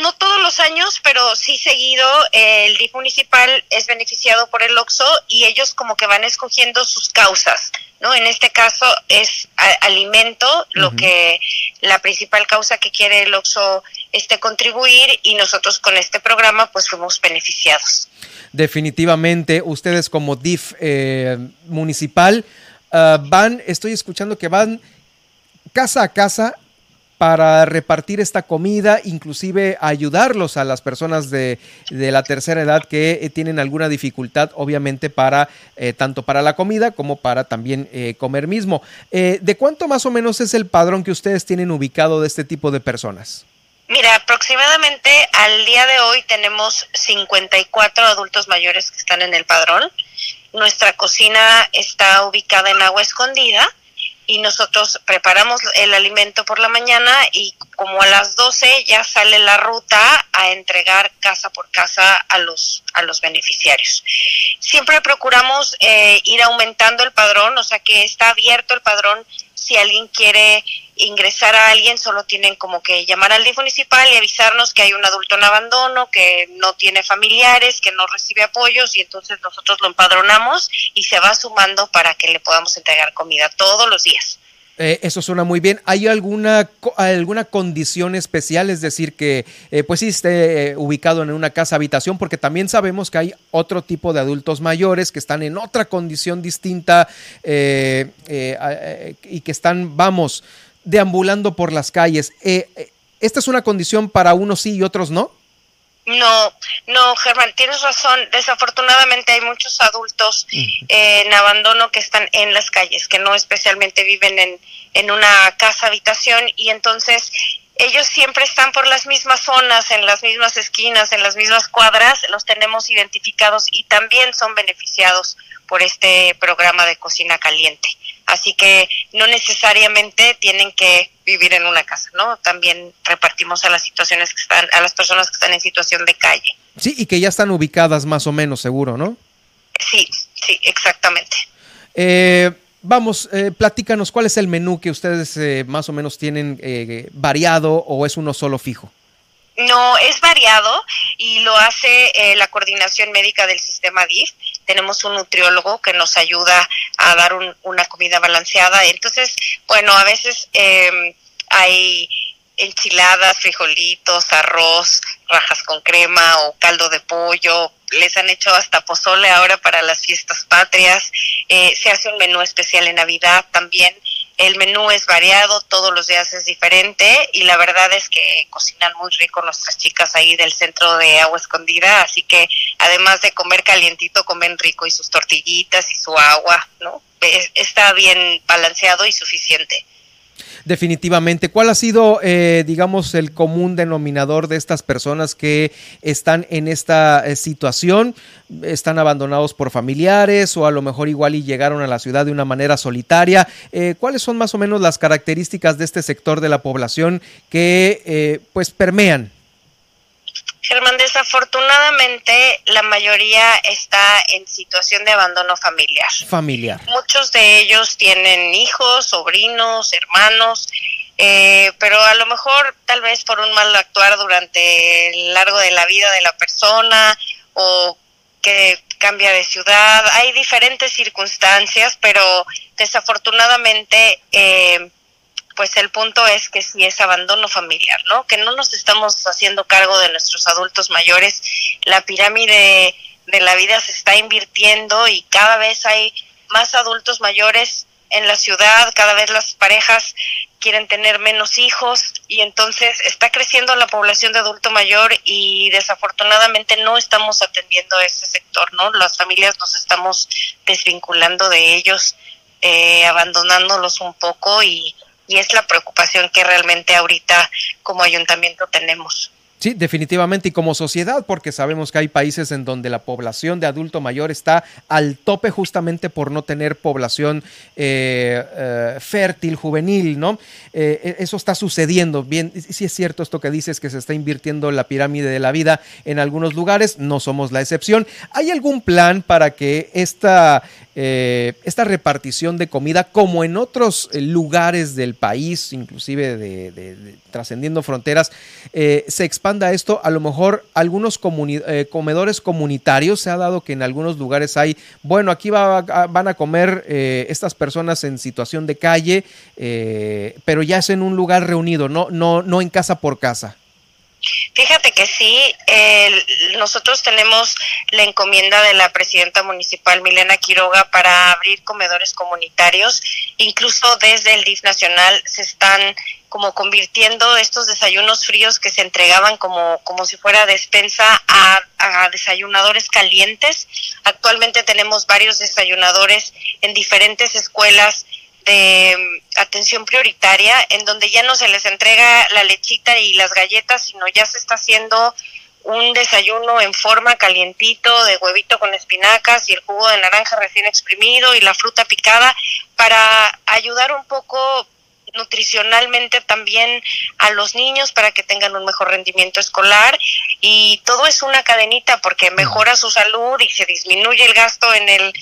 S19: no todos los años, pero sí seguido, eh, el DIF municipal es beneficiado por el OXO y ellos como que van escogiendo sus causas, ¿no? En este caso es alimento, lo que la principal causa que quiere el OXO este contribuir y nosotros con este programa pues fuimos beneficiados.
S3: Definitivamente, ustedes como DIF eh, municipal uh, van, estoy escuchando que van casa a casa para repartir esta comida, inclusive ayudarlos a las personas de, de la tercera edad que eh, tienen alguna dificultad, obviamente, para eh, tanto para la comida como para también eh, comer mismo. ¿De cuánto más o menos es el padrón que ustedes tienen ubicado de este tipo de personas?
S19: Mira, aproximadamente al día de hoy tenemos 54 adultos mayores que están en el padrón. Nuestra cocina está ubicada en agua escondida y nosotros preparamos el alimento por la mañana y como a las 12 ya sale la ruta a entregar casa por casa a los a los beneficiarios. Siempre procuramos eh, ir aumentando el padrón, o sea que está abierto el padrón si alguien quiere ingresar a alguien, solo tienen como que llamar al DIF municipal y avisarnos que hay un adulto en abandono, que no tiene familiares, que no recibe apoyos y entonces nosotros lo empadronamos y se va sumando para que le podamos entregar comida todos los días.
S3: Eh, eso suena muy bien. ¿Hay alguna, alguna condición especial? Es decir, que eh, pues sí esté eh, ubicado en una casa habitación, porque también sabemos que hay otro tipo de adultos mayores que están en otra condición distinta eh, y que están, vamos, deambulando por las calles. ¿Esta es una condición para unos sí y otros no?
S19: No, no, Germán, tienes razón. Desafortunadamente hay muchos adultos eh, en abandono que están en las calles, que no especialmente viven en, en una casa habitación y entonces ellos siempre están por las mismas zonas, en las mismas esquinas, en las mismas cuadras, los tenemos identificados y también son beneficiados por este programa de cocina caliente. Así que no necesariamente tienen que vivir en una casa, ¿no? También repartimos a las situaciones que están, a las personas que están en situación de calle.
S3: Sí, y que ya están ubicadas más o menos, seguro, ¿no?
S19: Sí, sí, exactamente.
S3: Eh, vamos, eh, platícanos cuál es el menú que ustedes eh, más o menos tienen eh, variado o es uno solo fijo.
S19: No, es variado y lo hace eh, la coordinación médica del sistema DIF. Tenemos un nutriólogo que nos ayuda a dar un, una comida balanceada. Entonces, bueno, a veces eh, hay enchiladas, frijolitos, arroz, rajas con crema o caldo de pollo. Les han hecho hasta pozole ahora para las fiestas patrias. Eh, se hace un menú especial en Navidad también. El menú es variado, todos los días es diferente y la verdad es que cocinan muy rico nuestras chicas ahí del centro de Agua Escondida, así que además de comer calientito, comen rico y sus tortillitas y su agua, ¿no? Está bien balanceado y suficiente.
S3: Definitivamente. ¿Cuál ha sido, eh, digamos, el común denominador de estas personas que están en esta eh, situación? ¿Están abandonados por familiares o a lo mejor igual y llegaron a la ciudad de una manera solitaria? Eh, ¿Cuáles son más o menos las características de este sector de la población que eh, pues permean
S19: Germán, desafortunadamente la mayoría está en situación de abandono familiar.
S3: Familiar.
S19: Muchos de ellos tienen hijos, sobrinos, hermanos, eh, pero a lo mejor tal vez por un mal actuar durante el largo de la vida de la persona o que cambia de ciudad. Hay diferentes circunstancias, pero desafortunadamente... Eh, pues el punto es que si es abandono familiar, ¿no? Que no nos estamos haciendo cargo de nuestros adultos mayores. La pirámide de la vida se está invirtiendo y cada vez hay más adultos mayores en la ciudad, cada vez las parejas quieren tener menos hijos y entonces está creciendo la población de adulto mayor y desafortunadamente no estamos atendiendo ese sector, ¿no? Las familias nos estamos desvinculando de ellos, eh, abandonándolos un poco y, y es la preocupación que realmente ahorita como ayuntamiento tenemos.
S3: Sí, definitivamente y como sociedad, porque sabemos que hay países en donde la población de adulto mayor está al tope justamente por no tener población eh, eh, fértil, juvenil, ¿no? Eh, eso está sucediendo. Bien, sí es cierto esto que dices que se está invirtiendo la pirámide de la vida en algunos lugares, no somos la excepción. ¿Hay algún plan para que esta eh, esta repartición de comida, como en otros eh, lugares del país, inclusive de, trascendiendo fronteras, eh, se expanda esto. A lo mejor algunos comedores comunitarios, se ha dado que en algunos lugares hay, bueno, aquí van a comer estas personas en situación de calle, pero ya es en un lugar reunido, no, no, no en casa por casa.
S19: Fíjate que sí, nosotros tenemos la encomienda de la presidenta municipal Milena Quiroga para abrir comedores comunitarios. Incluso desde el DIF nacional se están como convirtiendo estos desayunos fríos que se entregaban como, como si fuera despensa a, a desayunadores calientes. Actualmente tenemos varios desayunadores en diferentes escuelas de mm, atención prioritaria, en donde ya no se les entrega la lechita y las galletas, sino ya se está haciendo un desayuno en forma calientito de huevito con espinacas y el jugo de naranja recién exprimido y la fruta picada para ayudar un poco nutricionalmente también a los niños para que tengan un mejor rendimiento escolar. Y todo es una cadenita porque mejora su salud y se disminuye el gasto en el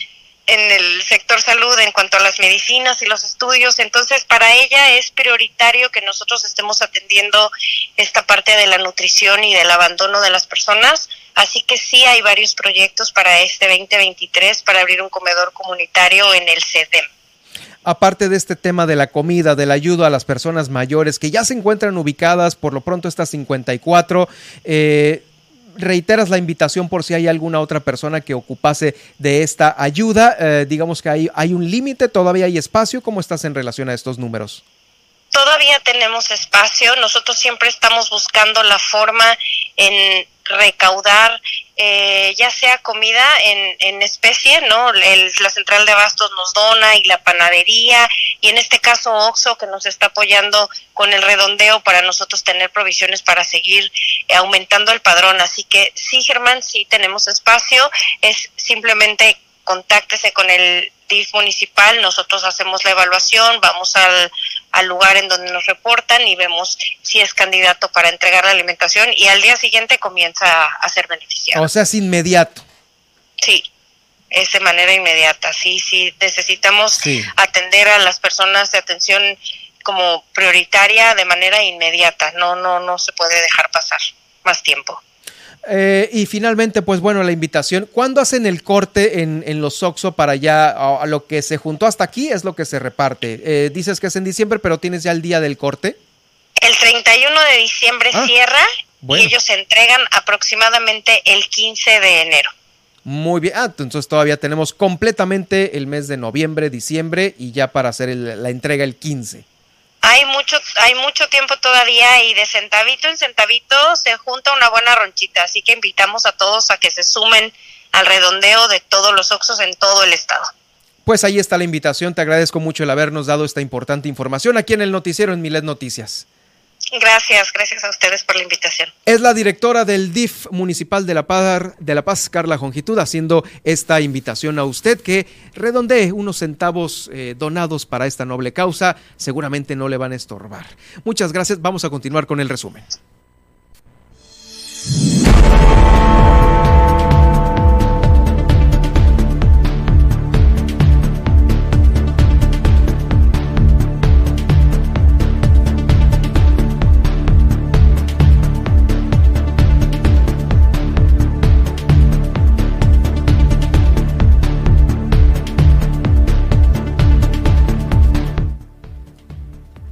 S19: en el sector salud en cuanto a las medicinas y los estudios. Entonces, para ella es prioritario que nosotros estemos atendiendo esta parte de la nutrición y del abandono de las personas. Así que sí hay varios proyectos para este 2023 para abrir un comedor comunitario en el CEDEM.
S3: Aparte de este tema de la comida, del ayuda a las personas mayores que ya se encuentran ubicadas, por lo pronto estas 54, eh, reiteras la invitación por si hay alguna otra persona que ocupase de esta ayuda. Eh, digamos que hay, hay un límite, todavía hay espacio. ¿Cómo estás en relación a estos números?
S19: Todavía tenemos espacio. Nosotros siempre estamos buscando la forma en recaudar eh, ya sea comida en, en especie, ¿no? la central de abastos nos dona y la panadería y en este caso Oxo que nos está apoyando con el redondeo para nosotros tener provisiones para seguir eh, aumentando el padrón. Así que sí, Germán, sí tenemos espacio, es simplemente contáctese con el DIF municipal, nosotros hacemos la evaluación, vamos al, al, lugar en donde nos reportan y vemos si es candidato para entregar la alimentación y al día siguiente comienza a ser beneficiado.
S3: O sea, es inmediato.
S19: Sí, es de manera inmediata, sí, sí, necesitamos atender a las personas de atención como prioritaria de manera inmediata, no, no, no se puede dejar pasar más tiempo.
S3: Eh, y finalmente, pues bueno, la invitación. ¿Cuándo hacen el corte en, en los Oxo para ya a, lo que se juntó hasta aquí es lo que se reparte? Eh, dices que es en diciembre, pero tienes ya el día del corte.
S19: El 31 de diciembre ah, cierra y ellos se entregan aproximadamente el 15 de enero.
S3: Muy bien, ah, entonces todavía tenemos completamente el mes de noviembre, diciembre y ya para hacer la entrega el 15
S19: hay mucho, hay mucho tiempo todavía y de centavito en centavito se junta una buena ronchita, así que invitamos a todos a que se sumen al redondeo de todos los Oxos en todo el estado.
S3: Pues ahí está la invitación, te agradezco mucho el habernos dado esta importante información aquí en el noticiero en Milet Noticias.
S19: Gracias, gracias a ustedes por la invitación.
S3: Es la directora del DIF municipal de La Paz, de La Paz Carla Jongitud, haciendo esta invitación a usted que redondee unos centavos eh, donados para esta noble causa. Seguramente no le van a estorbar. Muchas gracias. Vamos a continuar con el resumen.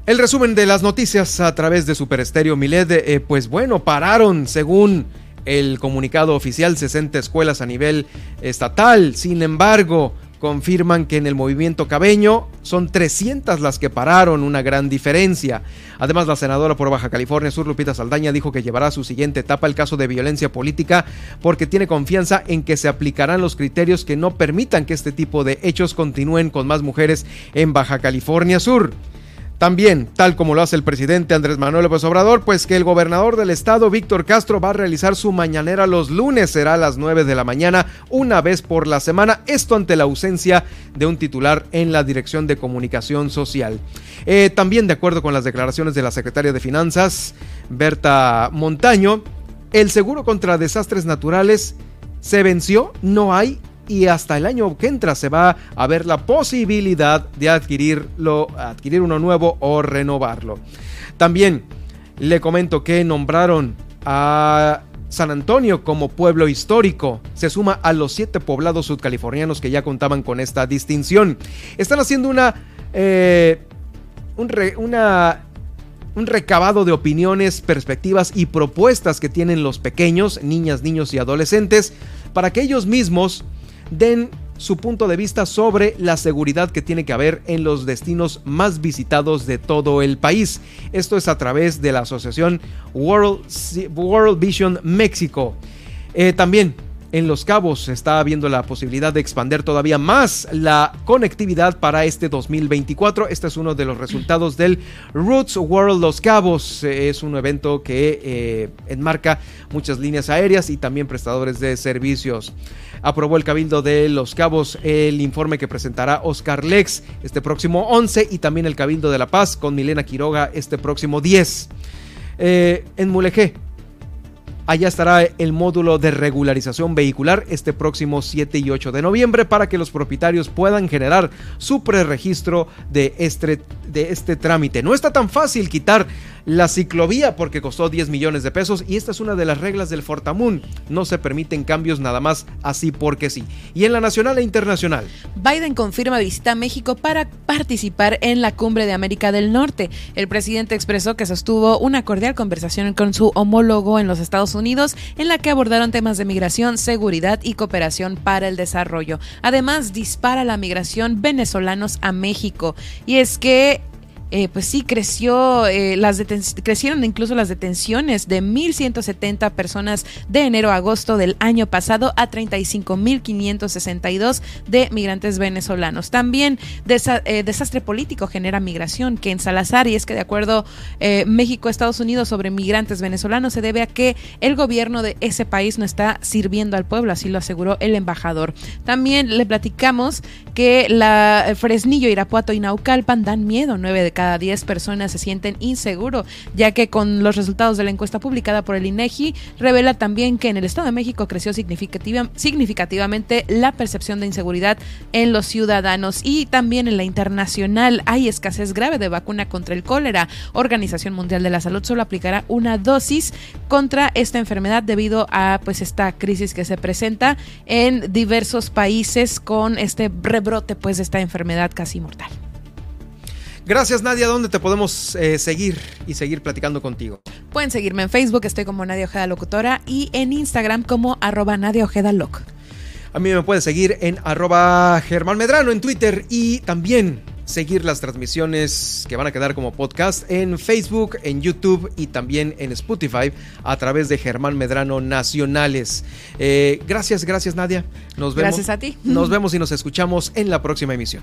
S3: El resumen de las noticias a través de Super Estéreo Milet, eh, pues bueno, pararon según el comunicado oficial 60 escuelas a nivel estatal. Sin embargo, confirman que en el movimiento cabeño son 300 las que pararon, una gran diferencia. Además, la senadora por Baja California Sur, Lupita Saldaña, dijo que llevará a su siguiente etapa el caso de violencia política porque tiene confianza en que se aplicarán los criterios que no permitan que este tipo de hechos continúen con más mujeres en Baja California Sur. También, tal como lo hace el presidente Andrés Manuel López Obrador, pues que el gobernador del estado, Víctor Castro, va a realizar su mañanera los lunes, será a las 9 de la mañana, una vez por la semana, esto ante la ausencia de un titular en la Dirección de Comunicación Social. Eh, también, de acuerdo con las declaraciones de la secretaria de Finanzas, Berta Montaño, el seguro contra desastres naturales se venció, no hay y hasta el año que entra se va a ver la posibilidad de adquirirlo, adquirir uno nuevo o renovarlo. También le comento que nombraron a San Antonio como pueblo histórico. Se suma a los siete poblados sudcalifornianos que ya contaban con esta distinción. Están haciendo una, eh, un, un recabado de opiniones, perspectivas y propuestas que tienen los pequeños, niñas, niños y adolescentes para que ellos mismos den su punto de vista sobre la seguridad que tiene que haber en los destinos más visitados de todo el país. Esto es a través de la asociación World, Vision México. Eh, también en Los Cabos está viendo la posibilidad de expandir todavía más la conectividad para este 2024. Este es uno de los resultados del Roots World Los Cabos. Es un evento que eh, enmarca muchas líneas aéreas y también prestadores de servicios. Aprobó el Cabildo de Los Cabos el informe que presentará Oscar Lex este próximo 11 y también el Cabildo de La Paz con Milena Quiroga este próximo 10. Eh, en Mulegé Allá estará el módulo de regularización vehicular este próximo 7 y 8 de noviembre para que los propietarios puedan generar su preregistro de este, de este trámite. No está tan fácil quitar la ciclovía porque costó 10 millones de pesos y esta es una de las reglas del Fortamun. No se permiten cambios nada más así porque sí. Y en la nacional e internacional.
S4: Biden confirma visita a México para participar en la cumbre de América del Norte. El presidente expresó que sostuvo una cordial conversación con su homólogo en los Estados Unidos en la que abordaron temas de migración, seguridad y cooperación para el desarrollo. Además, dispara la migración venezolanos a México. Y es que eh, pues sí, creció, eh, las crecieron incluso las detenciones de 1.170 personas de enero a agosto del año pasado a 35.562 de migrantes venezolanos. También eh, desastre político genera migración, que en Salazar, y es que de acuerdo México-Estados Unidos sobre migrantes venezolanos, se debe a que el gobierno de ese país no está sirviendo al pueblo, así lo aseguró el embajador. También le platicamos que la Fresnillo, Irapuato y Naucalpan dan miedo, nueve de cada cada 10 personas se sienten inseguros, ya que con los resultados de la encuesta publicada por el INEGI revela también que en el Estado de México creció significativamente la percepción de inseguridad en los ciudadanos y también en la internacional hay escasez grave de vacuna contra el cólera. Organización Mundial de la Salud solo aplicará una dosis contra esta enfermedad debido a pues esta crisis que se presenta en diversos países con este rebrote pues de esta enfermedad casi mortal.
S3: Gracias Nadia, ¿dónde te podemos eh, seguir y seguir platicando contigo?
S4: Pueden seguirme en Facebook, estoy como Nadia Ojeda Locutora y en Instagram como arroba Nadia Ojeda Loc.
S3: A mí me pueden seguir en arroba Germán Medrano en Twitter y también seguir las transmisiones que van a quedar como podcast en Facebook, en YouTube y también en Spotify a través de Germán Medrano Nacionales. Eh, gracias, gracias Nadia.
S4: Nos vemos, gracias a ti.
S3: Nos vemos y nos escuchamos en la próxima emisión.